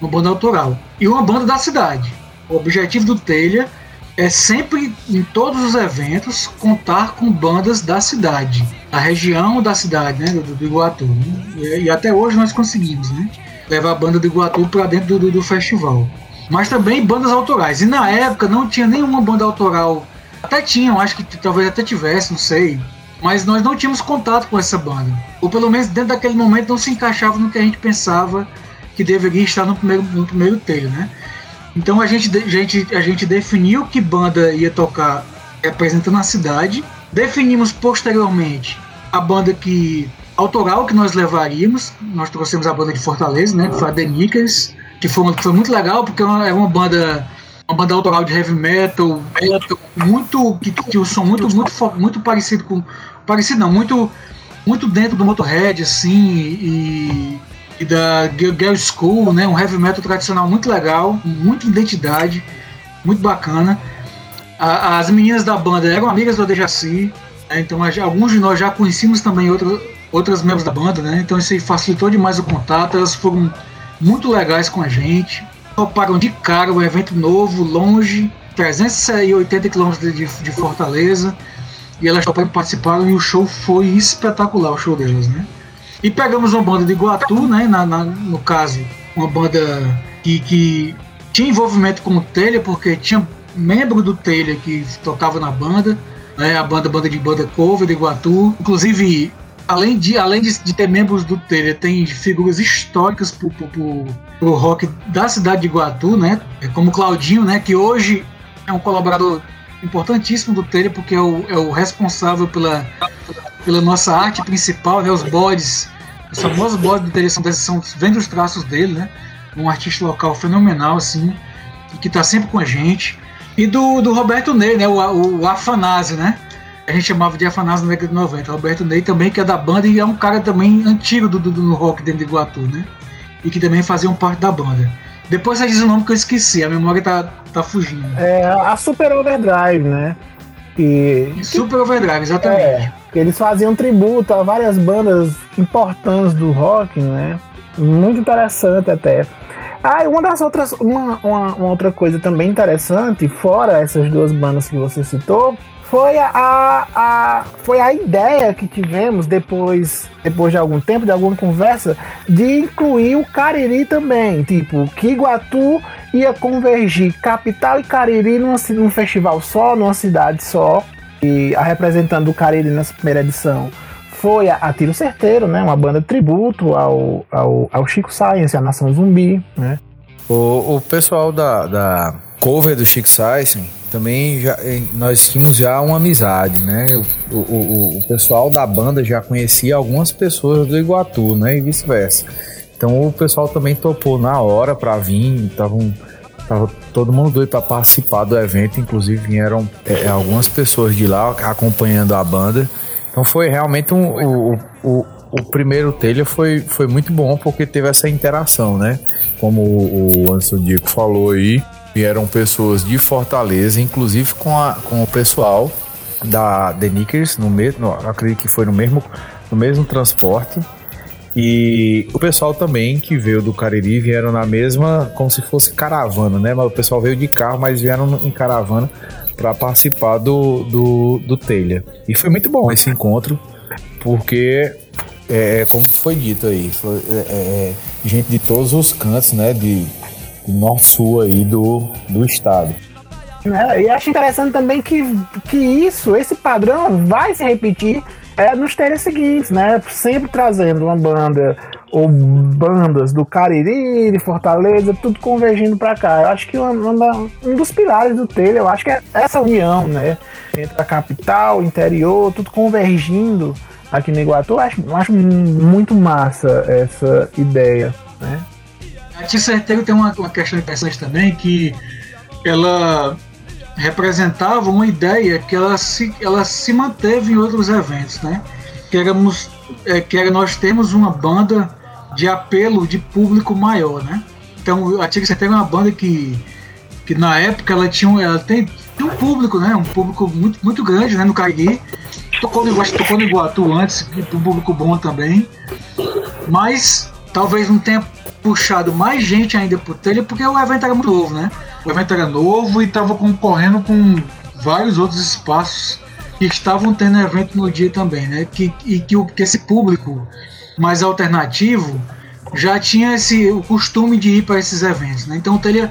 [SPEAKER 3] Uma banda autoral. E uma banda da cidade. O objetivo do Telha é sempre, em todos os eventos, contar com bandas da cidade, da região da cidade, né? Do, do Iguatu. Né? E, e, até hoje nós conseguimos, né? Levar a banda do Iguatu para dentro do, do, do festival mas também bandas autorais. E na época não tinha nenhuma banda autoral. Até tinham, acho que talvez até tivesse, não sei. Mas nós não tínhamos contato com essa banda. Ou pelo menos dentro daquele momento não se encaixava no que a gente pensava que deveria estar no primeiro, no primeiro telho, né? Então a gente, a, gente, a gente definiu que banda ia tocar representando a cidade. Definimos posteriormente a banda que autoral que nós levaríamos. Nós trouxemos a banda de Fortaleza, né? Que foi a The Nickers que foi, que foi muito legal, porque é uma, é uma banda uma banda autoral de heavy metal, muito que, que o som muito muito muito parecido com parecido não, muito muito dentro do Motorhead assim e, e da Girl School, né, um heavy metal tradicional muito legal, muita identidade, muito bacana. A, as meninas da banda eram amigas do Dejaci, né, então alguns de nós já conhecíamos também outros outras membros da banda, né? Então isso facilitou demais o contato, elas foram muito legais com a gente. Toparam de cara um evento novo, longe, 380 quilômetros de, de Fortaleza. E elas participaram e o show foi espetacular, o show delas, né? E pegamos uma banda de Iguatu, né? Na, na, no caso, uma banda que, que tinha envolvimento com o Telha, porque tinha membro do Telha que tocava na banda, né? A banda, banda de banda cover de Iguatu. Inclusive, além de, além de, de ter membros do Telha, tem figuras históricas pro, pro, pro, pro, rock da cidade de Iguatu, né? É como Claudinho, né? Que hoje é um colaborador importantíssimo do Telha, porque é o, é o responsável pela, pela nossa arte principal, né? Os bodes, os famosos bodes do Telha são, são vendo os traços dele, né? Um artista local fenomenal, assim, que está sempre com a gente. E do, do Roberto Ney, né? O, o, o Afanásio, né? a gente chamava de Afanásio na década de 90. Roberto Ney também, que é da banda e é um cara também antigo do, do, do rock dentro de Iguatu, né? E que também faziam parte da banda. Depois você diz o nome que eu esqueci, a memória tá, tá fugindo.
[SPEAKER 5] É a Super Overdrive, né?
[SPEAKER 3] Que, Super Overdrive, exatamente. É,
[SPEAKER 5] eles faziam tributo a várias bandas importantes do rock, né? Muito interessante até. Ah, uma das outras, uma, uma, uma, outra coisa também interessante, fora essas duas bandas que você citou, foi a, a, foi a ideia que tivemos depois, depois de algum tempo, de alguma conversa, de incluir o Cariri também. Tipo, que Iguatu ia convergir capital e Cariri numa, num festival só, numa cidade só. E a representante do Cariri nessa primeira edição foi a, a Tiro Certeiro, né? Uma banda de tributo ao, ao, ao Chico Science, a Nação Zumbi, né?
[SPEAKER 4] O, o pessoal da, da cover do Chico Science também já, nós tínhamos já uma amizade, né? O, o, o pessoal da banda já conhecia algumas pessoas do Iguatu, né? E vice-versa. Então o pessoal também topou na hora para vir, estavam tava todo mundo doido para participar do evento, inclusive vieram é, algumas pessoas de lá acompanhando a banda. Então foi realmente um, o, o, o primeiro telha foi, foi muito bom porque teve essa interação, né? Como o, o Diego falou aí, vieram pessoas de Fortaleza, inclusive com, a, com o pessoal da The no mesmo, acredito que foi no mesmo, no mesmo transporte. E o pessoal também que veio do Cariri vieram na mesma, como se fosse caravana, né? Mas o pessoal veio de carro, mas vieram em caravana para participar do, do, do telha. E foi muito bom esse encontro, porque, é, como foi dito aí, foi, é, é, gente de todos os cantos, né? De, norte-sul aí do, do estado.
[SPEAKER 5] É, e acho interessante também que, que isso, esse padrão vai se repetir é, nos teres seguintes, né? Sempre trazendo uma banda ou bandas do Cariri, de Fortaleza, tudo convergindo para cá. Eu acho que uma, uma, um dos pilares do telha, eu acho que é essa união, né? Entre a capital, interior, tudo convergindo aqui no Iguatu. Eu acho, eu acho muito massa essa ideia, né?
[SPEAKER 3] A Tia Certeiro tem uma, uma questão interessante também que ela representava uma ideia que ela se, ela se manteve em outros eventos, né? Que, éramos, é, que era nós temos uma banda de apelo de público maior, né? Então a Tia Certeiro é uma banda que, que na época ela tinha, ela tem, tinha um público, né? Um público muito, muito grande, né? No Cariri. Tocou no, tocou no Iguatu antes, um público bom também. Mas talvez não tenha puxado mais gente ainda pro telha, porque o evento era muito novo, né? O evento era novo e estava concorrendo com vários outros espaços que estavam tendo evento no dia também, né? Que, e que, que esse público mais alternativo já tinha esse, o costume de ir para esses eventos, né? Então o telha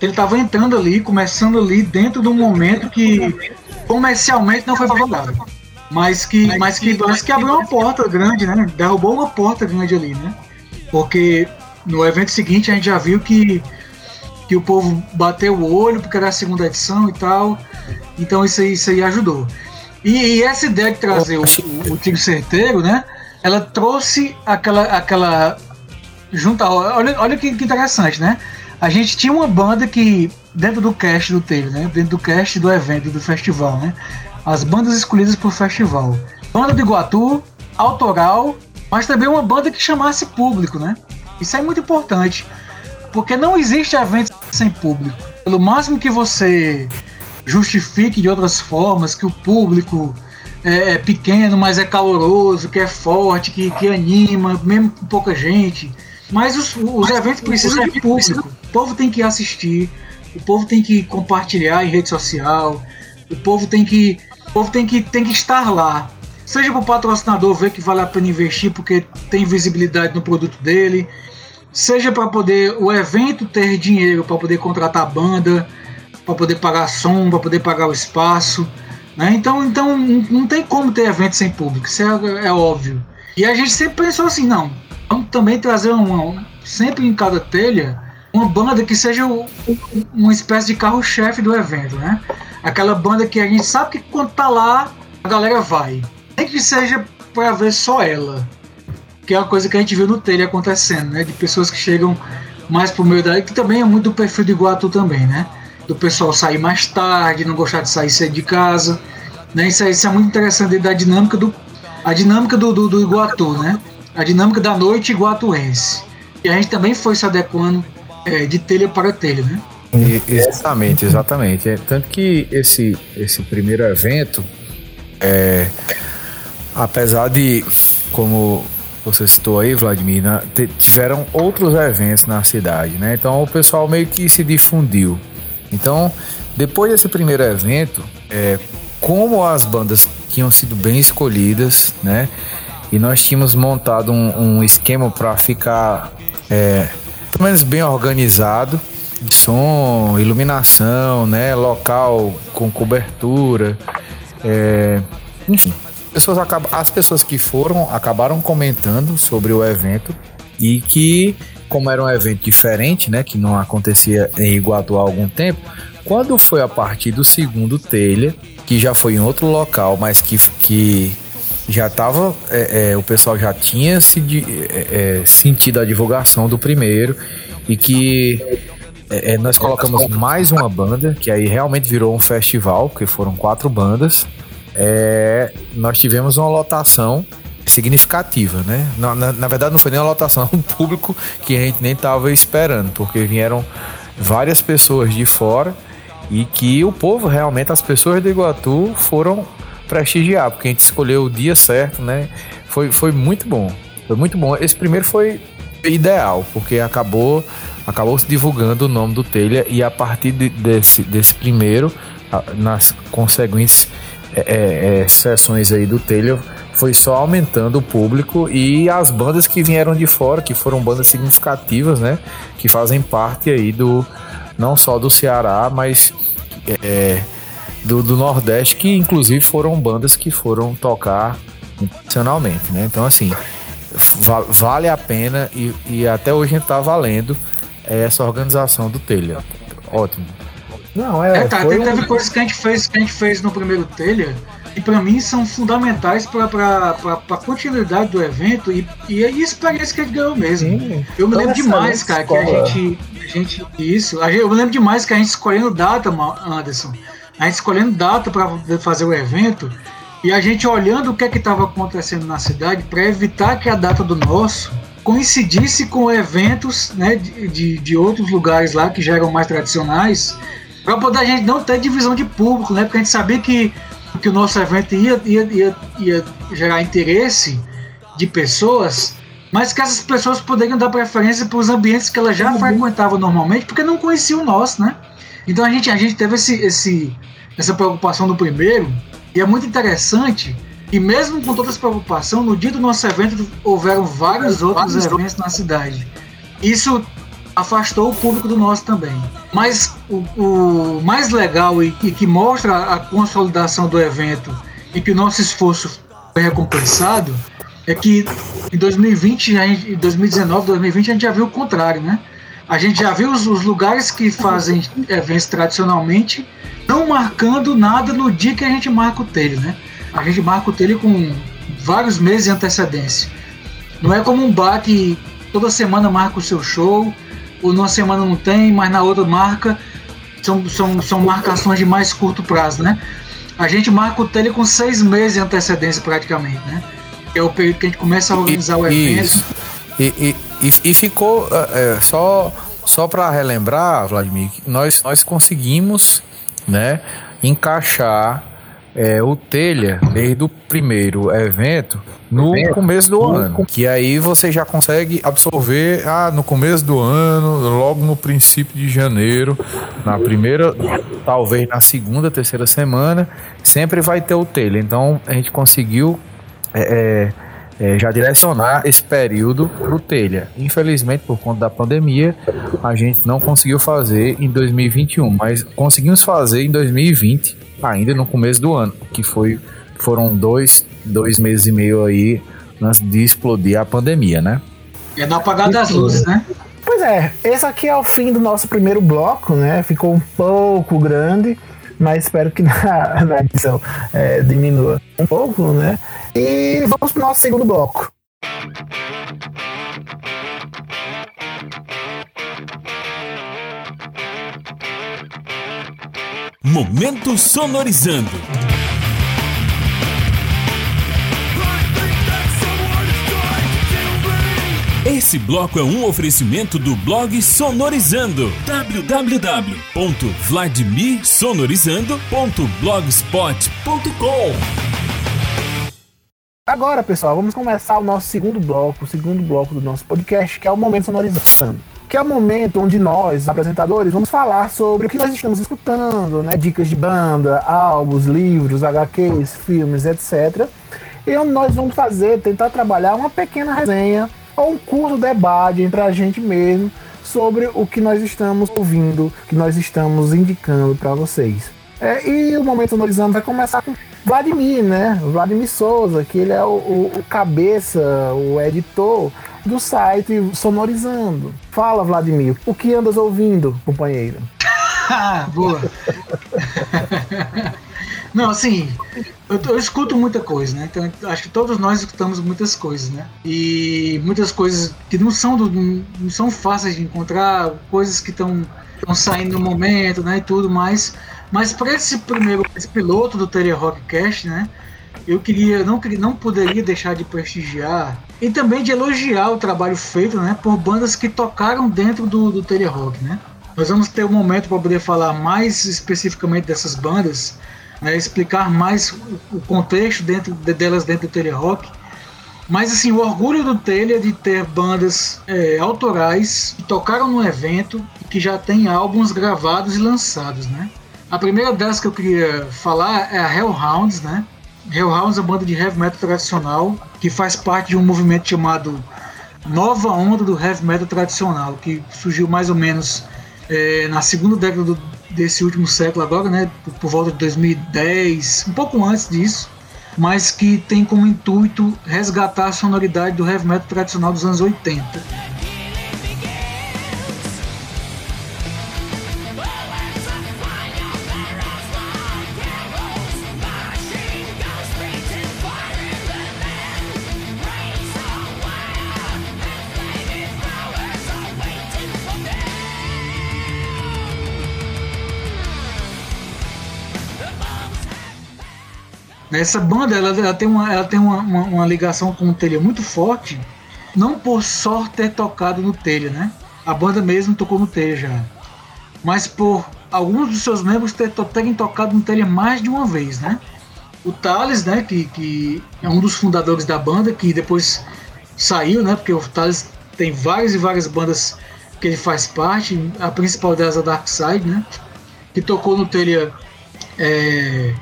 [SPEAKER 3] ele estava entrando ali, começando ali dentro de um momento que comercialmente não foi favorável. Mas que, mas que, mas que abriu uma porta grande, né? Derrubou uma porta grande ali, né? Porque no evento seguinte a gente já viu que, que o povo bateu o olho porque era a segunda edição e tal. Então isso aí, isso aí ajudou. E, e essa ideia de trazer o, o, tiro certeiro, né? Ela trouxe aquela. aquela junta, olha, olha que, que interessante, né? A gente tinha uma banda que, dentro do cast do teve, né? Dentro do cast do evento, do festival, né? As bandas escolhidas pro festival. Banda de Iguatu, autoral, mas também uma banda que chamasse público, né? Isso é muito importante, porque não existe evento sem público. Pelo máximo que você justifique de outras formas que o público é, é pequeno, mas é caloroso, que é forte, que, que anima, mesmo com pouca gente. Mas os, os eventos precisam de público. O povo tem que assistir, o povo tem que compartilhar em rede social, o povo tem que, o povo tem que, tem que estar lá. Seja para o patrocinador ver que vale a pena investir porque tem visibilidade no produto dele, seja para poder o evento ter dinheiro para poder contratar a banda, para poder pagar som, para poder pagar o espaço. Né? Então, então não tem como ter evento sem público, isso é, é, óbvio. E a gente sempre pensou assim, não, vamos também trazer uma, sempre em cada telha uma banda que seja uma espécie de carro-chefe do evento, né? Aquela banda que a gente sabe que quando tá lá, a galera vai. Nem que seja para ver só ela que é uma coisa que a gente viu no telha acontecendo, né? De pessoas que chegam mais pro meio da. que também é muito do perfil do Iguatu também, né? Do pessoal sair mais tarde, não gostar de sair cedo de casa. Né? Isso, é, isso é muito interessante da dinâmica do a dinâmica do, do, do Iguatu, né? A dinâmica da noite iguatuense. E a gente também foi se adequando é, de telha para telha, né?
[SPEAKER 4] exatamente, exatamente. É, tanto que esse, esse primeiro evento, é, apesar de, como você citou aí, Vladimir, né, tiveram outros eventos na cidade, né? Então o pessoal meio que se difundiu. Então, depois desse primeiro evento, é, como as bandas tinham sido bem escolhidas, né? E nós tínhamos montado um, um esquema para ficar é, pelo menos bem organizado, som, iluminação, né? Local com cobertura, é, enfim. Pessoas as pessoas que foram acabaram comentando sobre o evento e que, como era um evento diferente, né, que não acontecia em Iguatu há algum tempo, quando foi a partir do segundo telha, que já foi em outro local, mas que, que já estava, é, é, o pessoal já tinha se, é, é, sentido a divulgação do primeiro e que é, é, nós colocamos mais uma banda, que aí realmente virou um festival, porque foram quatro bandas. Nós tivemos uma lotação significativa, né? Na, na, na, verdade, não foi nem uma lotação, [LAUGHS] um público que a gente nem estava esperando, porque vieram várias pessoas de fora e que o povo realmente, as pessoas do Iguatu foram prestigiar, porque a gente escolheu o dia certo, né? Foi, foi muito bom. Foi muito bom. Esse primeiro foi ideal, porque acabou acabou se divulgando o nome do Telha e a partir de, desse, desse primeiro, nas consequentes é, é, é, sessões aí do Telha, foi só aumentando o público e as bandas que vieram de fora, que foram bandas significativas, né? Que fazem parte aí do, não só do Ceará, mas é, do, do, Nordeste, que inclusive foram bandas que foram tocar internacionalmente, né? Então, assim, va vale a pena e, e, até hoje a gente tá valendo essa organização do Telha. Ótimo.
[SPEAKER 3] Não, é. é cara, teve coisas que a gente fez que a gente fez no primeiro Telha e para mim são fundamentais para a continuidade do evento e, e a experiência que a gente ganhou mesmo. Sim, eu me lembro demais, cara, escola. que a gente, a gente. Isso, eu me lembro demais que a gente escolhendo data, Anderson a gente escolhendo data para fazer o evento e a gente olhando o que é que estava acontecendo na cidade para evitar que a data do nosso coincidisse com eventos né, de, de, de outros lugares lá que já eram mais tradicionais, para poder a gente não ter divisão de público, né? Porque a gente sabia que, que o nosso evento ia, ia, ia, ia gerar interesse de pessoas, mas que essas pessoas poderiam dar preferência para os ambientes que elas já uhum. frequentavam normalmente, porque não conheciam o nosso, né? Então a gente, a gente teve esse, esse, essa preocupação no primeiro, e é muito interessante que mesmo com toda essa preocupação, no dia do nosso evento houveram vários outros eventos na cidade. Isso afastou o público do nosso também. Mas o, o mais legal e, e, que mostra a consolidação do evento e que o nosso esforço foi recompensado é que em 2020, em 2019, 2020 a gente já viu o contrário, né? A gente já viu os, os lugares que fazem eventos tradicionalmente não marcando nada no dia que a gente marca o telho, né? A gente marca o telho com vários meses de antecedência. Não é como um bar que toda semana marca o seu show, numa semana não tem, mas na outra marca. São, são, são marcações de mais curto prazo, né? A gente marca o telho com seis meses de antecedência praticamente, né? É o período que a gente começa a organizar o evento. Isso.
[SPEAKER 4] E, e, e, e ficou é, é só só para relembrar, Vladimir, nós nós conseguimos, né, encaixar é, o telha desde o primeiro evento no começo do ano. Que aí você já consegue absorver ah, no começo do ano, logo no princípio de janeiro, na primeira, talvez na segunda, terceira semana, sempre vai ter o telha. Então a gente conseguiu. É, é, é, já direcionar esse período para o telha. Infelizmente, por conta da pandemia, a gente não conseguiu fazer em 2021, mas conseguimos fazer em 2020, ainda no começo do ano, que foi foram dois, dois meses e meio aí antes de explodir a pandemia, né?
[SPEAKER 3] É no apagar das luzes, né?
[SPEAKER 5] Pois é, esse aqui é o fim do nosso primeiro bloco, né? Ficou um pouco grande mas espero que [LAUGHS] na, na edição é, diminua um pouco, né? E vamos para o nosso segundo bloco.
[SPEAKER 1] Momento Sonorizando. Esse bloco é um oferecimento do blog Sonorizando www.vladimirsonorizando.blogspot.com
[SPEAKER 5] Agora, pessoal, vamos começar o nosso segundo bloco, o segundo bloco do nosso podcast, que é o Momento Sonorizando. Que é o momento onde nós, apresentadores, vamos falar sobre o que nós estamos escutando, né? Dicas de banda, álbuns, livros, HQs, filmes, etc. E onde nós vamos fazer, tentar trabalhar uma pequena resenha ou um curto debate entre a gente mesmo sobre o que nós estamos ouvindo, que nós estamos indicando para vocês. É, e o Momento Sonorizando vai começar com Vladimir, né? Vladimir Souza, que ele é o, o, o cabeça, o editor do site Sonorizando. Fala, Vladimir, o que andas ouvindo, companheiro? [LAUGHS]
[SPEAKER 3] Boa. Não, assim, eu, eu, escuto muita coisa, né? Então, acho que todos nós escutamos muitas coisas, né? E muitas coisas que não são, do, não são fáceis de encontrar, coisas que estão saindo no momento, né? E tudo mais. Mas para esse primeiro, esse piloto do Tele Rockcast, né? Eu queria, não, não poderia deixar de prestigiar e também de elogiar o trabalho feito, né? Por bandas que tocaram dentro do, do Tele Rock, né? Nós vamos ter um momento para poder falar mais especificamente dessas bandas né, explicar mais o contexto dentro de, delas dentro do Telerock. Mas assim, o orgulho do Telha de ter bandas é, autorais que tocaram no evento e que já tem álbuns gravados e lançados, né? A primeira delas que eu queria falar é a Hellhounds, né? Hellhounds é uma banda de heavy metal tradicional que faz parte de um movimento chamado Nova Onda do Heavy Metal Tradicional, que surgiu mais ou menos é, na segunda década do, desse último século agora, né, por volta de 2010, um pouco antes disso, mas que tem como intuito resgatar a sonoridade do heavy metal tradicional dos anos 80. Essa banda ela, ela tem, uma, ela tem uma, uma, uma, ligação com o Telha muito forte, não por só ter tocado no Telha, né? A banda mesmo tocou no Telha já, mas por alguns dos seus membros ter, terem tocado no Telha mais de uma vez, né? O Thales, né, que, que é um dos fundadores da banda, que depois saiu, né? Porque o Thales tem várias e várias bandas que ele faz parte, a principal delas é a Dark Side, né? Que tocou no Telha é,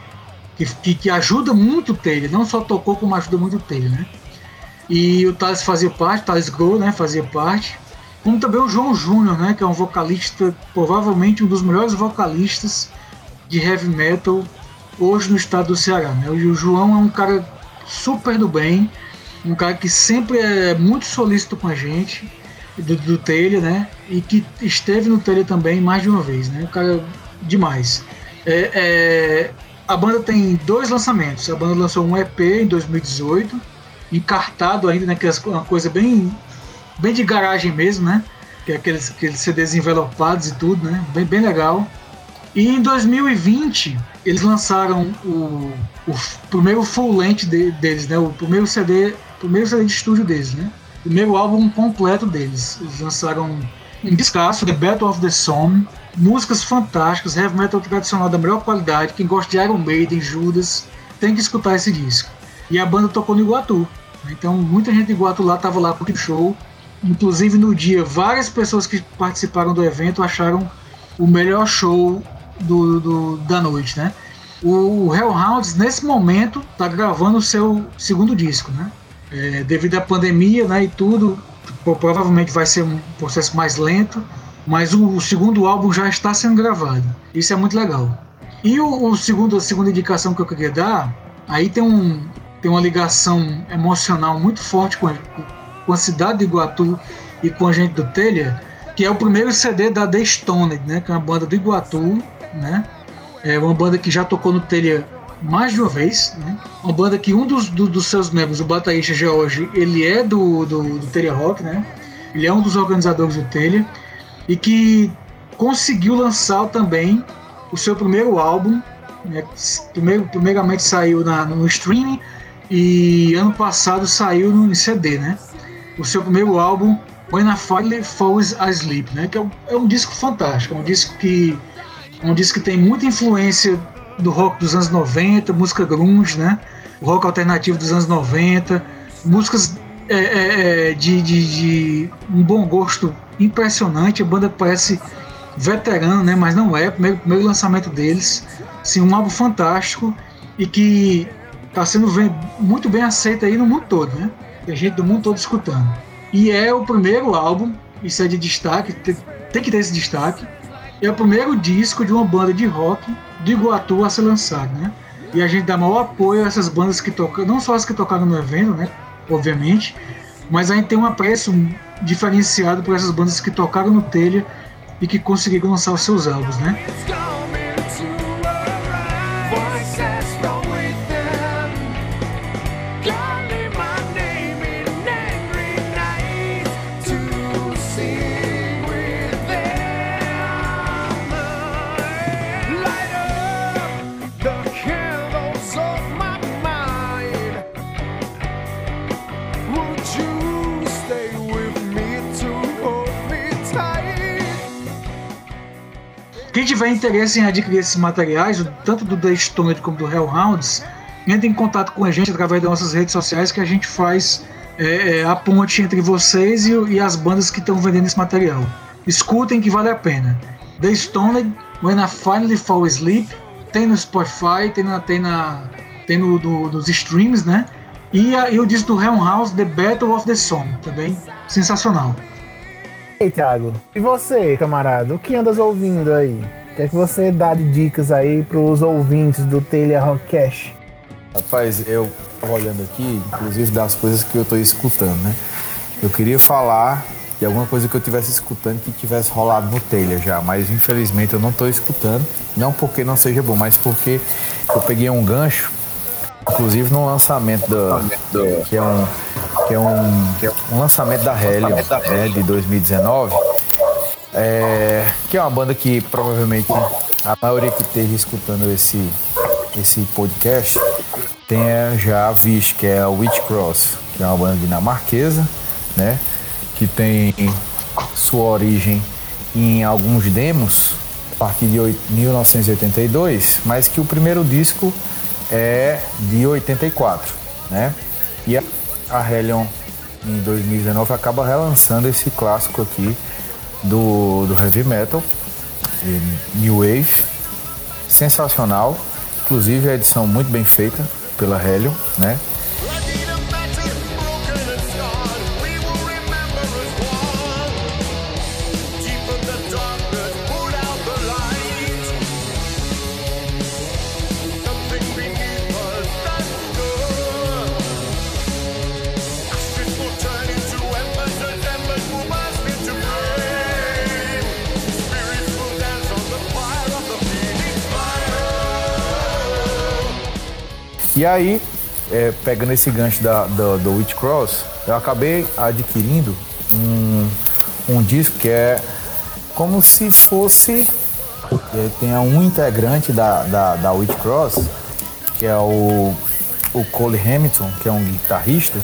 [SPEAKER 3] que, que, que, ajuda muito o Taylor, não só tocou como ajuda muito o Taylor, né? E o Thales fazia parte, Thales Grohl, né, fazia parte, como também o João Júnior, né, que é um vocalista, provavelmente um dos melhores vocalistas de heavy metal hoje no estado do Ceará, né? O João é um cara super do bem, um cara que sempre é muito solícito com a gente, do, do Telha, né? E que esteve no Telha também mais de uma vez, né? Um cara demais. É, é, a banda tem dois lançamentos. A banda lançou um EP em 2018, encartado ainda, né? Que é uma coisa bem, bem de garagem mesmo, né? Que é aqueles, aqueles CDs envelopados e tudo, né? Bem, bem legal. E em 2020 eles lançaram o, o primeiro full length de, deles, né? O primeiro CD, primeiro CD de estúdio deles, né? O primeiro álbum completo deles. Eles lançaram um descasso, The Battle of the Somme, músicas fantásticas, heavy metal tradicional da melhor qualidade. Quem gosta de Iron Maiden, Judas, tem que escutar esse disco. E a banda tocou no Iguatu. Então muita gente de Iguatu lá estava lá pro show. Inclusive no dia, várias pessoas que participaram do evento acharam o melhor show do, do da noite, né? O Hellhounds, nesse momento, está gravando o seu segundo disco, né? É, devido à pandemia né, e tudo, provavelmente vai ser um processo mais lento, mas o, o, segundo álbum já está sendo gravado. Isso é muito legal. E o, o, segundo, a segunda indicação que eu queria dar, aí tem, um, tem uma ligação emocional muito forte com a, com a cidade de Iguatu e com a gente do Telha, que é o primeiro CD da The Stone, né, que é uma banda do Iguatu, né? É uma banda que já tocou no Telha mais de uma vez, né? Uma banda que um dos, do, dos seus membros, o baterista George, ele é do, do, do Telha Rock, né? Ele é um dos organizadores do Telha e que conseguiu lançar também o seu primeiro álbum. Né? Primeiro, primeiramente saiu na, no streaming e ano passado saiu no CD, né? o seu primeiro álbum, When a Fire Falls Asleep, né? Que é um, é um disco fantástico, é um disco que é um disco que tem muita influência do rock dos anos 90, música grunge, né? Rock alternativo dos anos 90, músicas é, é, é, de, de, de, um bom gosto impressionante. A banda parece veterana, né? Mas não é. Primeiro, primeiro lançamento deles, sim, um álbum fantástico e que está sendo muito bem aceito aí no mundo todo, né? Tem gente do mundo todo escutando. E é o primeiro álbum, isso é de destaque, tem, tem que ter esse destaque. É o primeiro disco de uma banda de rock de Iguatu a ser lançado, né? E a gente dá maior apoio a essas bandas que tocam, não só as que tocaram no evento, né? Obviamente, mas a gente tem um apreço diferenciado por essas bandas que tocaram no telha e que conseguiram lançar os seus álbuns, né? Tiver interesse em adquirir esses materiais, tanto do The Stoned como do Hellhounds, entre em contato com a gente através das nossas redes sociais que a gente faz é, é, a ponte entre vocês e, e as bandas que estão vendendo esse material. Escutem que vale a pena. The Stoned, When I Finally Fall Asleep, tem no Spotify, tem, na, tem, na, tem no, do, dos streams, né? E, a, e o disco do Hellhounds, The Battle of the Song, também sensacional
[SPEAKER 5] aí, Thiago, e você, camarada, o que andas ouvindo aí? O que é que você dá de dicas aí pros ouvintes do Telha Rockcast?
[SPEAKER 4] Rapaz, eu tava olhando aqui, inclusive das coisas que eu tô escutando, né? Eu queria falar de alguma coisa que eu tivesse escutando que tivesse rolado no telha já, mas infelizmente eu não tô escutando. Não porque não seja bom, mas porque eu peguei um gancho, inclusive no lançamento do, que é um que é um, que é um lançamento da Helion, né, de 2019, é, que é uma banda que provavelmente a maioria que esteja escutando esse, esse podcast tenha já visto, que é a Witch Cross, que é uma banda dinamarquesa, né, que tem sua origem em alguns demos a partir de 1982, mas que o primeiro disco é de 84, né? E a Hellion em 2019 acaba relançando esse clássico aqui do, do heavy metal, New Wave, sensacional, inclusive a edição muito bem feita pela Hellion, né? E aí, é, pegando esse gancho da, da, do Witch Cross, eu acabei adquirindo um, um disco que é como se fosse. É, tem um integrante da, da, da Witch Cross, que é o, o Cole Hamilton, que é um guitarrista.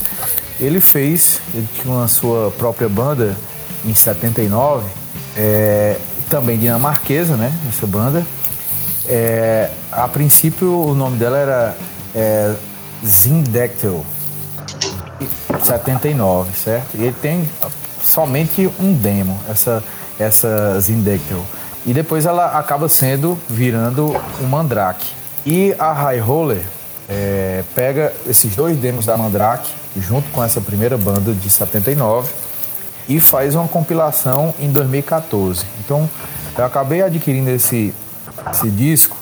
[SPEAKER 4] Ele fez, ele tinha uma sua própria banda em 79, é, também dinamarquesa, né? Essa banda. É, a princípio o nome dela era é, Zindectel 79, certo? E ele tem somente um demo, essa, essa Zindectel. E depois ela acaba sendo, virando o Mandrake. E a High Roller é, pega esses dois demos da Mandrake, junto com essa primeira banda de 79, e faz uma compilação em 2014. Então, eu acabei adquirindo esse, esse disco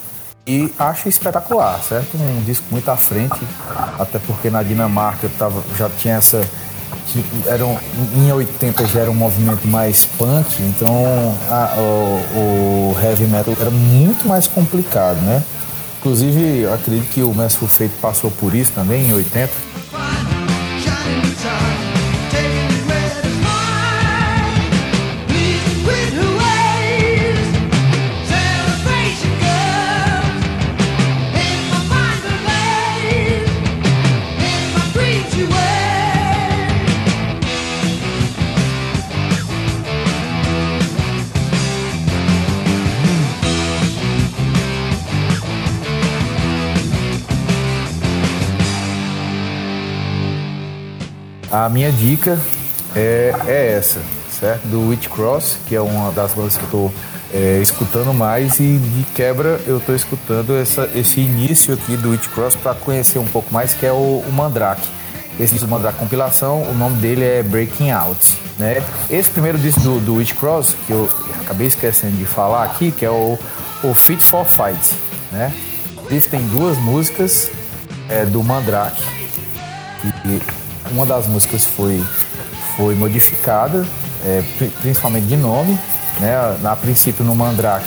[SPEAKER 4] e acho espetacular, certo? Um disco muito à frente, até porque na Dinamarca tava, já tinha essa. Era um, em 80 já era um movimento mais punk, então a, o, o, heavy metal era muito mais complicado, né? Inclusive, acredito que o Mestre Feito passou por isso também em 80. A minha dica é, é essa, certo? Do Witch Cross, que é uma das bandas que eu tô é, escutando mais e de quebra eu tô escutando essa, esse início aqui do Witch Cross para conhecer um pouco mais, que é o, o Mandrake. Esse disco Mandrake compilação, o nome dele é Breaking Out. Né? Esse primeiro disco do, do Witch Cross, que eu acabei esquecendo de falar aqui, que é o, o Fit for Fight. Né? Eles tem duas músicas é, do Mandrake. E uma das músicas foi, foi modificada, é, principalmente de nome. Né? Na princípio no Mandrake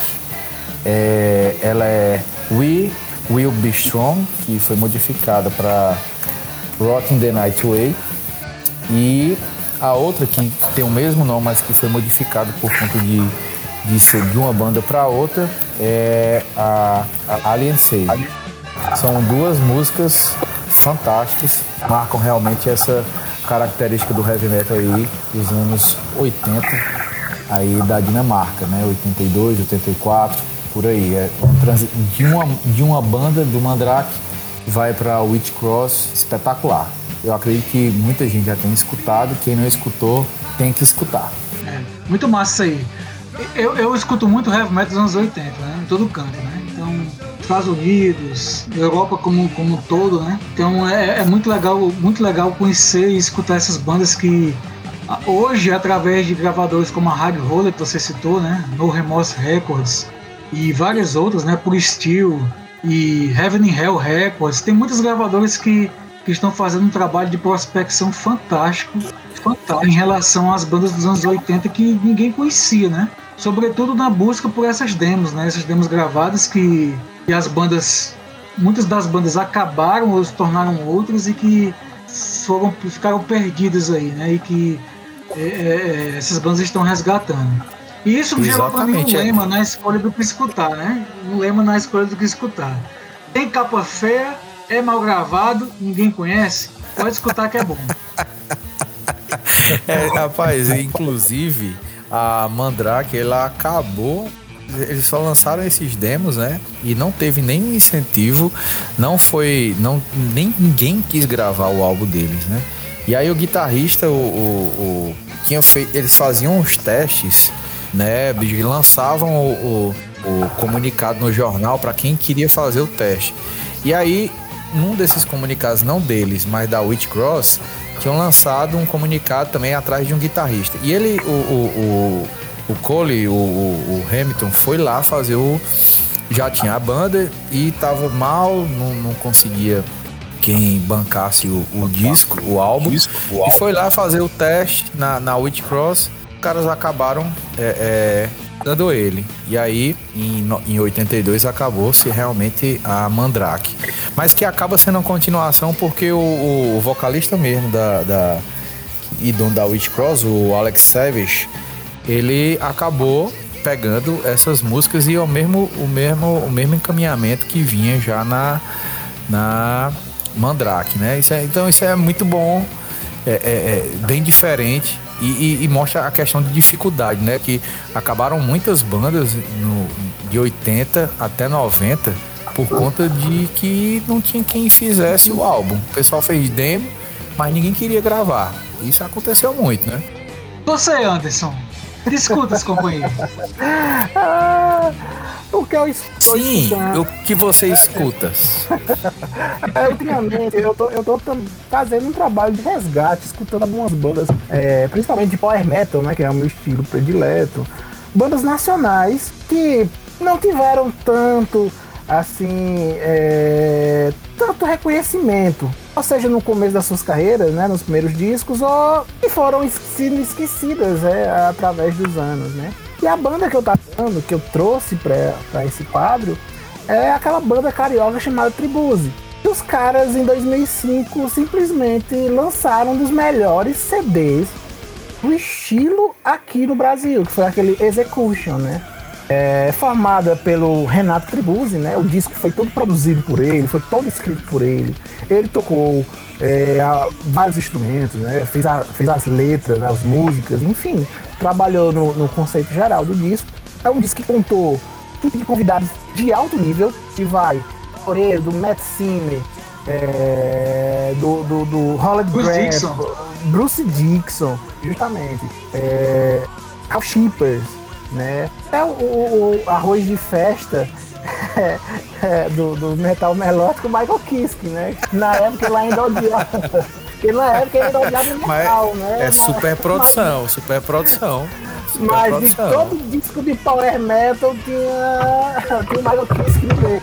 [SPEAKER 4] é, ela é We Will Be Strong, que foi modificada para Rotting the Night Way. E a outra que tem o mesmo nome, mas que foi modificado por conta de, de ser de uma banda para outra, é a, a Alien Save. São duas músicas fantásticas, marcam realmente essa característica do heavy metal aí dos anos 80 aí da Dinamarca, né? 82, 84, por aí. É de uma, de uma banda do Mandrake vai para Witch Cross espetacular. Eu acredito que muita gente já tem escutado, quem não escutou tem que escutar.
[SPEAKER 3] É, muito massa aí. Eu, eu escuto muito heavy metal dos anos 80, né? Em todo canto, né? Então, Estados Unidos, Europa como, como um todo, né? Então é, é muito legal, muito legal conhecer e escutar essas bandas que hoje, através de gravadores como a Hard Roller que você citou, né? No Remorse Records e várias outras, né? Por Steel e Heaven in Hell Records, tem muitos gravadores que que estão fazendo um trabalho de prospecção fantástico, fantástico em relação às bandas dos anos 80 que ninguém conhecia, né? Sobretudo na busca por essas demos, né? Essas demos gravadas que, que as bandas, muitas das bandas acabaram ou se tornaram outras e que foram ficaram perdidas aí, né? E que é, é, é essas bandas estão resgatando. E isso gerou para mim um é. lema na escolha do que escutar, né? Um lema na escolha do que escutar. Tem capa feia, é mal gravado, ninguém conhece, pode escutar que é bom. [LAUGHS]
[SPEAKER 4] É, rapaz, inclusive a Mandrake ela acabou eles só lançaram esses demos, né? E não teve nenhum incentivo, não foi, não nem ninguém quis gravar o álbum deles, né? E aí o guitarrista, o, o, o tinha feito, eles faziam os testes, né? Lançavam o, o, o comunicado no jornal para quem queria fazer o teste. E aí num desses comunicados, não deles, mas da Witch Cross, tinham lançado um comunicado também atrás de um guitarrista. E ele, o, o, o, o Cole, o, o, Hamilton, foi lá fazer o. Já tinha a banda e tava mal, não, não conseguia quem bancasse o, o disco, o álbum, disco, o álbum. E foi lá fazer o teste na, na Witch Cross. Os caras acabaram é, é, dando ele. E aí, em, em 82, acabou-se realmente a Mandrake. Mas que acaba sendo uma continuação porque o, o vocalista mesmo da, da e dono da Witch Cross, o Alex Savage, ele acabou pegando essas músicas e é o mesmo, o mesmo, o mesmo encaminhamento que vinha já na, na Mandrake, né? Isso é, então isso é muito bom, é, é, é bem diferente e, e, e, mostra a questão de dificuldade, né? Que acabaram muitas bandas no, de 80 até 90 por conta de que não tinha quem fizesse o álbum. O pessoal fez demo, mas ninguém queria gravar. Isso aconteceu muito, né?
[SPEAKER 3] Você, Anderson, escuta esse companheiro.
[SPEAKER 5] o que eu escuto.
[SPEAKER 4] Sim, o que você escuta.
[SPEAKER 5] é, ultimamente, eu tô, eu tô fazendo um trabalho de resgate, escutando algumas bandas, é, principalmente de power metal, né? Que é o meu estilo predileto. Bandas nacionais que não tiveram tanto assim é, tanto reconhecimento, ou seja, no começo das suas carreiras, né, nos primeiros discos, ou que foram sendo esquecidas é, através dos anos, né? E a banda que eu tava falando, que eu trouxe para esse quadro, é aquela banda carioca chamada Tribuse. E os caras em 2005 simplesmente lançaram um dos melhores CDs do estilo aqui no Brasil, que foi aquele Execution, né? É, formada pelo Renato Tribuzzi, né? O disco foi todo produzido por ele, foi todo escrito por ele. Ele tocou é, vários instrumentos, né? Fez, a, fez as letras, as músicas, enfim, trabalhou no, no, conceito geral do disco. É um disco que contou tudo de convidados de alto nível, que vai Toredo, Matt Simmer, é, do, do, do Holland
[SPEAKER 3] Bruce
[SPEAKER 5] Graham,
[SPEAKER 3] Dixon.
[SPEAKER 5] Bruce Dixon, justamente. É, Al Shippers, né? É o, o- o arroz de festa [LAUGHS] é, é, do, do metal melódico Michael Kiske, né? Na época ele ainda odiava. Porque na época ele ainda odiava o
[SPEAKER 6] Mas
[SPEAKER 5] metal, né?
[SPEAKER 6] é
[SPEAKER 5] Mas-
[SPEAKER 6] super produção, super produção. Super
[SPEAKER 5] Mas de todo disco de power metal tinha, tinha o Michael Kiske no meio.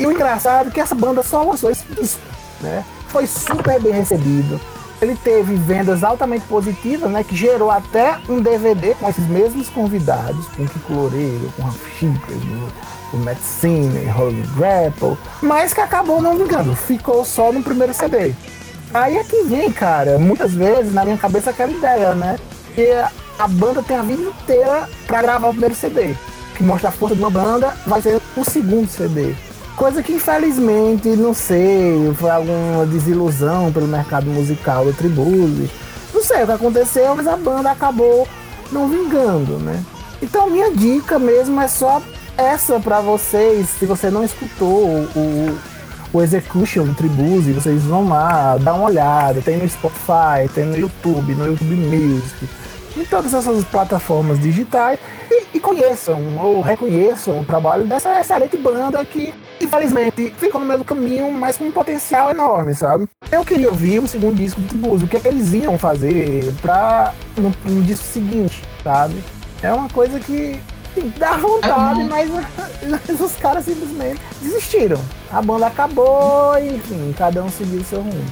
[SPEAKER 5] E o engraçado é que essa banda só lançou esse disco, né? Foi super bem recebido. Ele teve vendas altamente positivas, né? Que gerou até um DVD com esses mesmos convidados, com Kiko Loureiro, com Ralph Schipper, o Matt Sinner, Holly Grapple, mas que acabou não vingando, ficou só no primeiro CD. Aí é que vem, cara, muitas vezes na minha cabeça aquela ideia, né? Que a banda tem a vida inteira pra gravar o primeiro CD. Que mostra a força de uma banda, vai ser o segundo CD. Coisa que infelizmente, não sei, foi alguma desilusão pelo mercado musical do Tribuse. Não sei o que aconteceu, mas a banda acabou não vingando, né? Então minha dica mesmo é só essa pra vocês, se você não escutou o, o, Execution do Tribuse, vocês vão lá, dá uma olhada, tem no Spotify, tem no YouTube, no YouTube Music, em todas essas plataformas digitais e, e conheçam ou reconheçam o trabalho dessa excelente banda que, infelizmente, ficou no meio do caminho, mas com um potencial enorme, sabe? Eu queria ouvir o segundo disco do Tribuse, o que, é que eles iam fazer pra, no, no disco seguinte, sabe? É uma coisa que assim, dá vontade, mas, [LAUGHS] mas os caras simplesmente desistiram. A banda acabou enfim, cada um seguiu o seu rumo.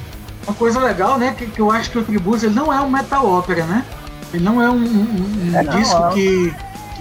[SPEAKER 3] Uma coisa legal, né, que, que eu acho que o Tribus ele não é um metal ópera, né? Ele não é um, um- um
[SPEAKER 5] É, não,
[SPEAKER 3] disco
[SPEAKER 5] é.
[SPEAKER 3] que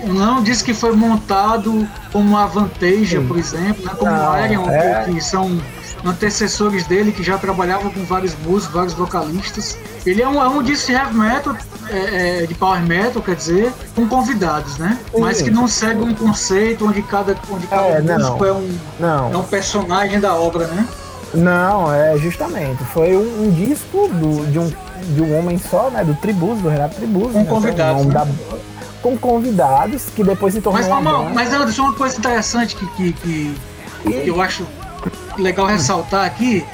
[SPEAKER 3] não um disco que foi montado como a Vantasia, por exemplo, né, como
[SPEAKER 5] Não,
[SPEAKER 3] o Arion,
[SPEAKER 5] é.
[SPEAKER 3] que, são antecessores dele, que já trabalhavam com vários músicos, vários vocalistas. Ele é um, é um disco de heavy metal, é, é, de power metal, quer dizer, com convidados, né?
[SPEAKER 5] Sim.
[SPEAKER 3] Mas que não segue um conceito onde cada, onde cada
[SPEAKER 5] É,
[SPEAKER 3] músico é um,
[SPEAKER 5] Não.
[SPEAKER 3] é um personagem da obra, né?
[SPEAKER 5] Não, é justamente. Foi um, um disco do- de, um, de um homem só, né? Do Tribus, do Renato Tribus.
[SPEAKER 3] Com
[SPEAKER 5] né, que é o
[SPEAKER 3] convidados,
[SPEAKER 5] nome
[SPEAKER 3] né?
[SPEAKER 5] da- com convidados, que depois se tornou
[SPEAKER 3] Mas,
[SPEAKER 5] uma
[SPEAKER 3] mas Anderson, uma coisa interessante que, que, que, que eu acho legal ressaltar aqui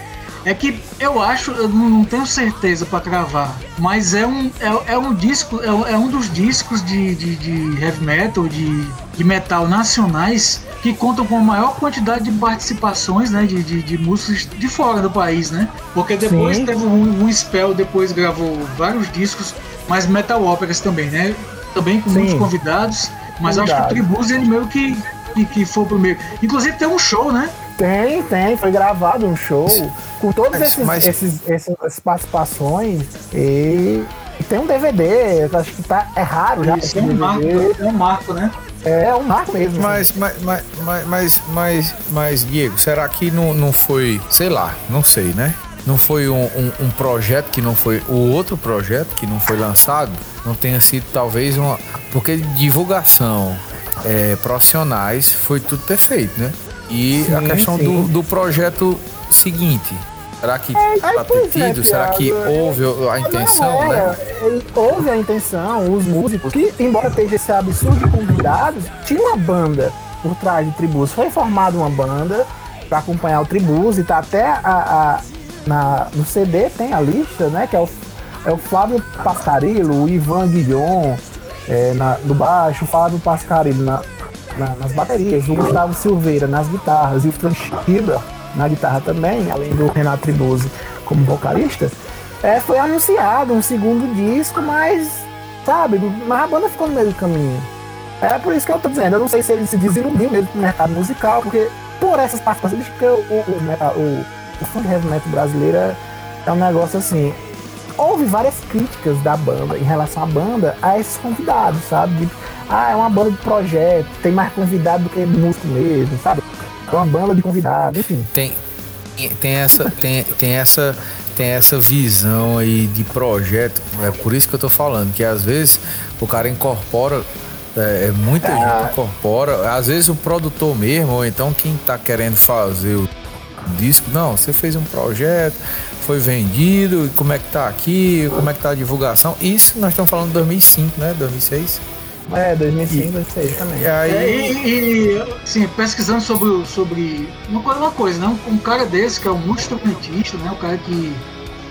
[SPEAKER 3] é que eu acho, eu não, tenho certeza para cravar, mas é um, é, é um disco, é, é um dos discos de, de, de heavy metal, de, de metal nacionais que contam com a maior quantidade de participações né, de, de, de músicos de fora do país, né? Porque depois
[SPEAKER 5] Sim.
[SPEAKER 3] teve um, um spell, depois gravou vários discos, mas metal óperas também, né? Também com
[SPEAKER 5] Sim.
[SPEAKER 3] muitos convidados, mas acho que o. Tribus ele meio que, que, que foi o primeiro. Inclusive tem um show, né?
[SPEAKER 5] Tem, tem, foi gravado um show com todos
[SPEAKER 6] Mas-
[SPEAKER 5] esses,
[SPEAKER 6] mas-
[SPEAKER 5] esses, essas participações e, tem um DVD, acho que tá, é raro já.
[SPEAKER 3] Isso é um marco, é um marco, né?
[SPEAKER 5] É um marco mesmo.
[SPEAKER 6] Mas, mas, mas, mas, mas, mas, mas, Diego, será que não, não foi, sei lá, não sei, né? Não foi um, um, um projeto que não foi, o outro projeto que não foi lançado, não tenha sido talvez uma. Porque divulgação, é, profissionais, foi tudo perfeito, né? E a
[SPEAKER 5] Sim,
[SPEAKER 6] questão
[SPEAKER 5] sim.
[SPEAKER 6] do, do projeto seguinte, será que
[SPEAKER 5] aí,
[SPEAKER 6] tá
[SPEAKER 5] é,
[SPEAKER 6] será que
[SPEAKER 5] Thiago,
[SPEAKER 6] houve a intenção, né?
[SPEAKER 5] é, ele- Houve a intenção, os músicos, que embora esteja esse absurdo de convidados, tinha uma banda por trás de Tribus. Foi formada uma banda para acompanhar o Tribus e tá até a, a- na, no CD tem a lista, né? Que é o, é o Flávio Pascarillo, o Ivan Guilhom é, na, no baixo, o Flávio Pascarillo na, na- nas baterias, o Gustavo Silveira nas guitarras e o Frank Schiller na guitarra também, além do Renato Tribuzzi como vocalista. É, foi anunciado um segundo disco, mas, sabe, mas a banda ficou no meio do caminho. É por isso que eu tô dizendo, eu não sei se ele se desiludiu mesmo com mercado musical, porque por essas participações, porque o, o, o, o, o funk heavy metal brasileiro é- é um negócio assim. Houve várias críticas da banda em relação à banda a esses convidados, sabe? De, ah, é uma banda de projeto, tem mais convidado do que músico mesmo, sabe? É uma banda de convidados, enfim.
[SPEAKER 6] Tem, tem essa, tem, tem essa, tem essa visão aí de projeto. É por isso que eu tô falando que às vezes o cara incorpora é, é muita ah. gente incorpora, às vezes o produtor mesmo, ou então quem tá querendo fazer o disco, não, você fez um projeto, foi vendido, como é que tá aqui, como é que tá a divulgação. Isso nós estamos falando de 2005, né? 2006.
[SPEAKER 5] É, 2005, 2006 também. E, aí...
[SPEAKER 3] É, e, e sim, pesquisando sobre, sobre uma coisa, uma coisa, né? Um, um cara desse que é um muito instrumentista, né? Um cara que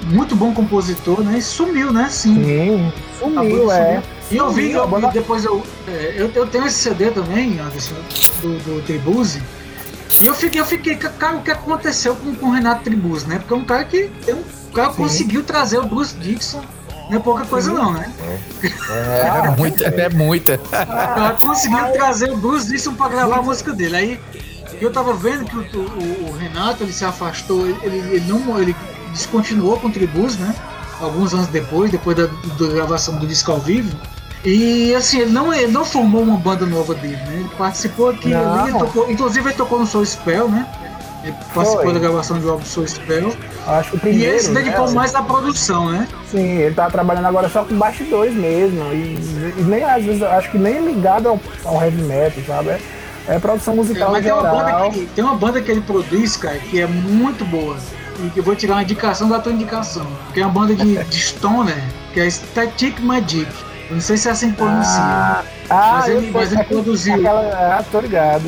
[SPEAKER 3] muito bom compositor, né? E sumiu, né?
[SPEAKER 5] Sim, Sim sumiu, é. Sumiu.
[SPEAKER 3] E eu vi, eu, banda... depois eu, é, eu, eu. tenho esse CD também, Anderson, do, do Tribuse. Eu fiquei, eu fiquei, cara, o que aconteceu com, com o Renato Tribuse, né? Porque é um cara que. Tem um, o cara Sim. conseguiu trazer o Bruce Dixon não é pouca coisa Sim. não, né?
[SPEAKER 6] É, é muita, é muita.
[SPEAKER 3] Ela conseguiu trazer o Bruce Dixon pra gravar a música dele. Aí eu tava vendo que o, o, o Renato ele se afastou, ele, ele, não ele descontinuou com o Tribus, né? Alguns anos depois, depois da, da gravação do disco ao vivo. E assim, ele não, ele não formou uma banda nova dele, né? Ele participou aqui, ali, ele tocou, inclusive ele tocou no Soul Spell, né? Ele participou Foi. da gravação do álbum Soul Spell.
[SPEAKER 5] Acho que o primeiro,
[SPEAKER 3] e ele se dedicou né? mais na produção, né?
[SPEAKER 5] Sim, ele tá trabalhando agora só com bastidores mesmo. E, e, nem às vezes, acho que nem ligado ao, ao heavy metal, sabe? É, é produção musical é,
[SPEAKER 3] tem uma, banda que, tem uma banda que ele produz, cara, que é muito boa. E que eu vou tirar uma indicação da tua indicação. Que é uma banda de, de stoner, que é Static Magic. Não sei se é assim que pronuncia. Ah, mas ele, mas [LAUGHS] ele produziu.
[SPEAKER 5] Aquela, ah, tô ligado.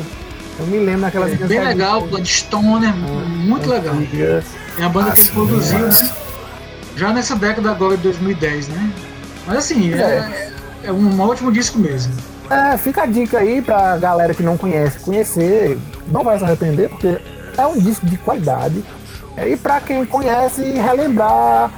[SPEAKER 5] Eu me lembro daquelas
[SPEAKER 3] é, Bem legal, de Stoner, muito legal. É a banda que ele produziu, né? Já nessa década agora de 2010, né? Mas assim, é, é, é um ótimo disco mesmo.
[SPEAKER 5] É, fica a dica aí pra galera que não conhece conhecer. Não vai se arrepender, porque é um disco de qualidade. E pra quem conhece, relembrar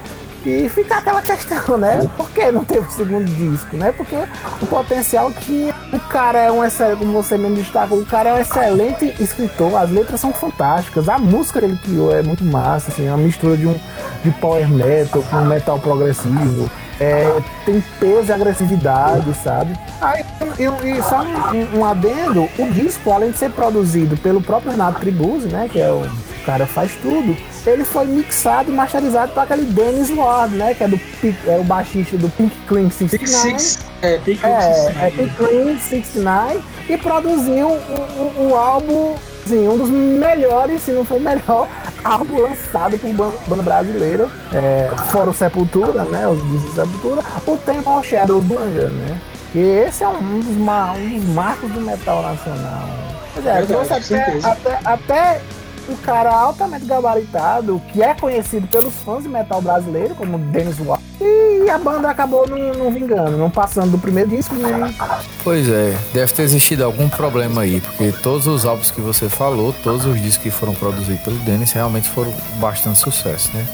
[SPEAKER 5] e fica aquela questão, né? Por que não teve o segundo disco, né? Porque o potencial que o cara é um excelente, como você mesmo destacou, o cara é um excelente escritor, as letras são fantásticas, a música que ele criou é muito massa, assim, é uma mistura de um de power metal com metal progressivo. É, tem peso e agressividade, sabe? Aí, e, só um, um, adendo, o disco, além de ser produzido pelo próprio Renato Tribuzzi, né? Que é o cara faz tudo ele foi mixado e masterizado por aquele Dennis Ward, né? Que é, do, é o baixista do Pink Clean 69. Six, é, Pink Clean é, 69. É, Pink Clean 69 e produziu o, o, o álbum, assim, um dos melhores, se não for o melhor, [LAUGHS] álbum lançado por banda brasileira. É, fora o Sepultura, né? Os discos Sepultura. O Temple Shadow Banga, né? Que esse é um dos, um dos marcos do metal nacional. Pois é, trouxe até, até, até um cara altamente gabaritado, que é conhecido pelos fãs de metal brasileiro, como Dennis Watt. E a banda acabou não, não vingando, não passando do primeiro disco nem.
[SPEAKER 6] Pois é, deve ter existido algum problema aí, porque todos os álbuns que você falou, todos os discos que foram produzidos pelo Dennis realmente foram bastante sucesso, né?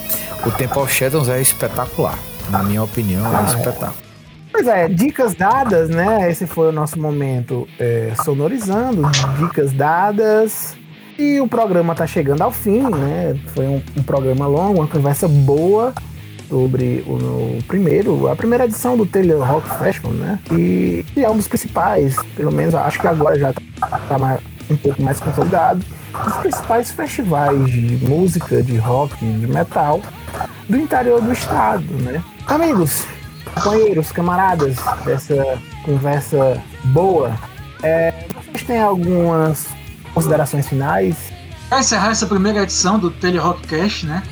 [SPEAKER 6] O Temple Shadows é espetacular, na minha opinião, é ah, espetáculo.
[SPEAKER 5] Pois é, dicas dadas, né? Esse foi o nosso momento é, sonorizando. Dicas dadas. E o programa está chegando ao fim, né? Foi um, um, programa longo, uma conversa boa sobre o, o, primeiro, a primeira edição do Taylor Rock Festival, né? E, e, é um dos principais, pelo menos acho que agora já está mais, um pouco mais consolidado, os principais festivais de música, de rock, de metal do interior do estado, né? Amigos, companheiros, camaradas dessa conversa boa, é, vocês têm algumas considerações finais?
[SPEAKER 3] Para encerrar essa primeira edição do Tele Rockcast, né?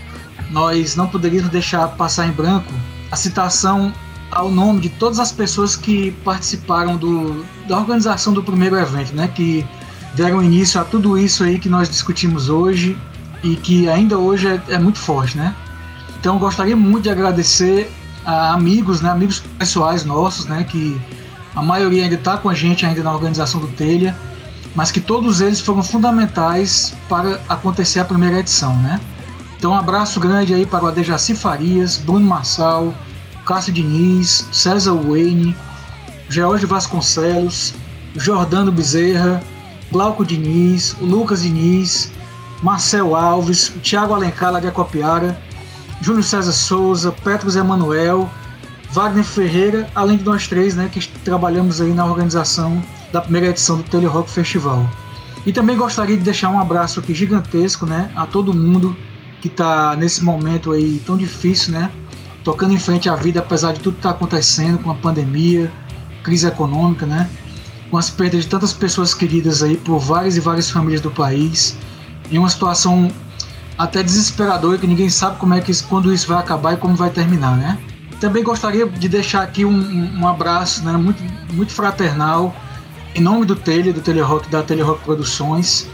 [SPEAKER 3] Nós não poderíamos deixar passar em branco a citação ao nome de todas as pessoas que participaram do, da organização do primeiro evento, né? Que deram início a tudo isso aí que nós discutimos hoje e que ainda hoje é, é muito forte, né? Então gostaria muito de agradecer a amigos, né? Amigos pessoais nossos, né? Que a maioria ainda está com a gente ainda na organização do Telha mas que todos eles foram fundamentais para acontecer a primeira edição, né? Então um abraço grande aí para o Adejaci Farias, Bruno Marçal, Cássio Diniz, César Wayne, George Vasconcelos, Jordano Bezerra, Glauco Diniz, Lucas Diniz, Marcel Alves, Thiago Alencar lá de Acopiara, Júlio César Souza, Petros Emanuel, Wagner Ferreira, além de nós três, né, que trabalhamos aí na organização da primeira edição do Tele Rock Festival. E também gostaria de deixar um abraço aqui gigantesco, né, a todo mundo que está nesse momento aí tão difícil, né, tocando em frente à vida apesar de tudo que está acontecendo com a pandemia, crise econômica, né, com as perdas de tantas pessoas queridas aí por várias e várias famílias do país, em uma situação até desesperadora que ninguém sabe como é que isso, quando isso vai acabar e como vai terminar, né? Também gostaria de deixar aqui um, um abraço, né, muito muito fraternal em nome do Tele, do Telerock, da Telerock Produções,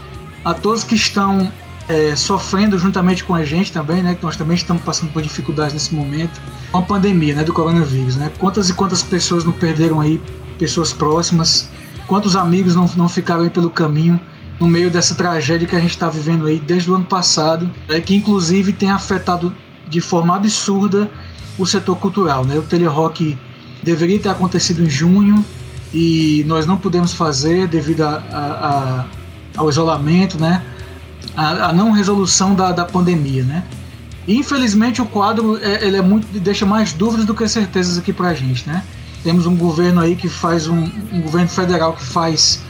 [SPEAKER 3] a todos que estão é, sofrendo juntamente com a gente também, né? Que nós também estamos passando por dificuldades nesse momento com a pandemia, né? Do coronavírus, né? Quantas e quantas pessoas não perderam aí pessoas próximas quantos amigos não, não ficaram aí pelo caminho no meio dessa tragédia que a gente está vivendo aí desde o ano passado, é, que inclusive tem afetado de forma absurda o setor cultural. Né? O Telerock deveria ter acontecido em junho e nós não pudemos fazer devido a, a, a, ao isolamento, né? a, não resolução da, da pandemia. Né? Infelizmente o quadro é, ele é muito deixa mais dúvidas do que certezas aqui para a gente. Né? Temos um governo aí que faz um, um governo federal que faz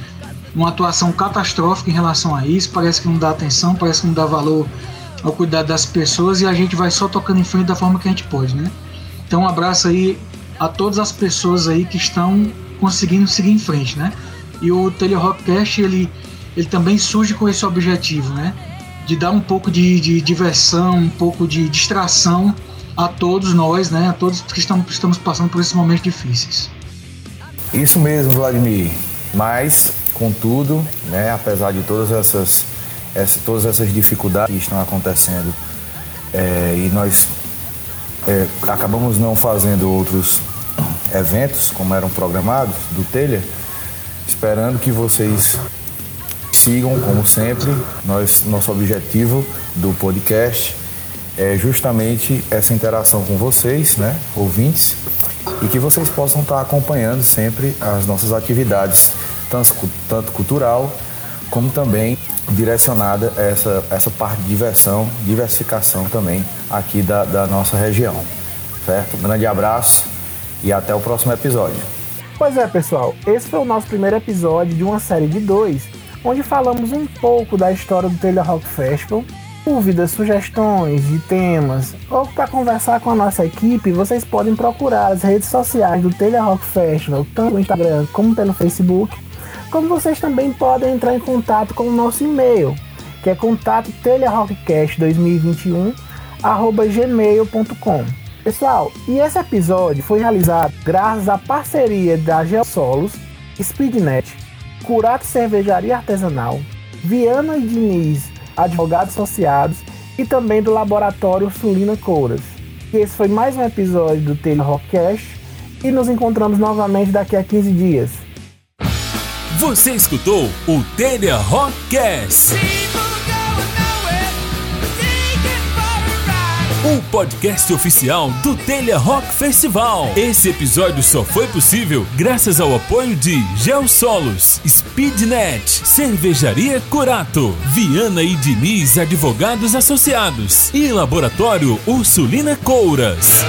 [SPEAKER 3] uma atuação catastrófica em relação a isso. Parece que não dá atenção, parece que não dá valor ao cuidado das pessoas e a gente vai só tocando em frente da forma que a gente pode, né? Então, um abraço aí a todas as pessoas aí que estão conseguindo seguir em frente, né? E o Telerockcast, ele, ele também surge com esse objetivo, né? De dar um pouco de, de diversão, um pouco de distração a todos nós, né, a todos que estamos, estamos passando por esses momentos difíceis.
[SPEAKER 4] Isso mesmo, Vladimir. Mas, contudo, né, apesar de todas essas, essas todas essas dificuldades que estão acontecendo é, e nós é, acabamos não fazendo outros eventos como eram programados do Telha, esperando que vocês sigam como sempre. Nós, nosso objetivo do podcast é justamente essa interação com vocês, né, ouvintes, e que vocês possam estar acompanhando sempre as nossas atividades, tanto, tanto cultural como também direcionada a essa, essa parte de diversão, diversificação também aqui da, da nossa região. Certo? Grande abraço e até o próximo episódio.
[SPEAKER 5] Pois é, pessoal, esse foi o nosso primeiro episódio de uma série de dois, onde falamos um pouco da história do Taylor Rock Festival dúvidas, sugestões de temas ou para conversar com a nossa equipe, vocês podem procurar as redes sociais do Telha Rock Festival, tanto no Instagram como pelo Facebook. Como vocês também podem entrar em contato com o nosso e-mail, que é contato telharockcast2021 gmail.com. Pessoal, e esse episódio foi realizado graças à parceria da Geosolos, Speednet, Curato Cervejaria Artesanal, Viana e Diniz advogados associados e também do Laboratório Sulina Couras. E esse foi mais um episódio do Taylor Rockcast e nos encontramos novamente daqui a 15 dias.
[SPEAKER 1] Você escutou o Telha Rockcast. O podcast oficial do Telha Rock Festival. Esse episódio só foi possível graças ao apoio de Geosolos, Speednet, Cervejaria Curato, Viana e Diniz Advogados Associados e Laboratório Ursulina Couras.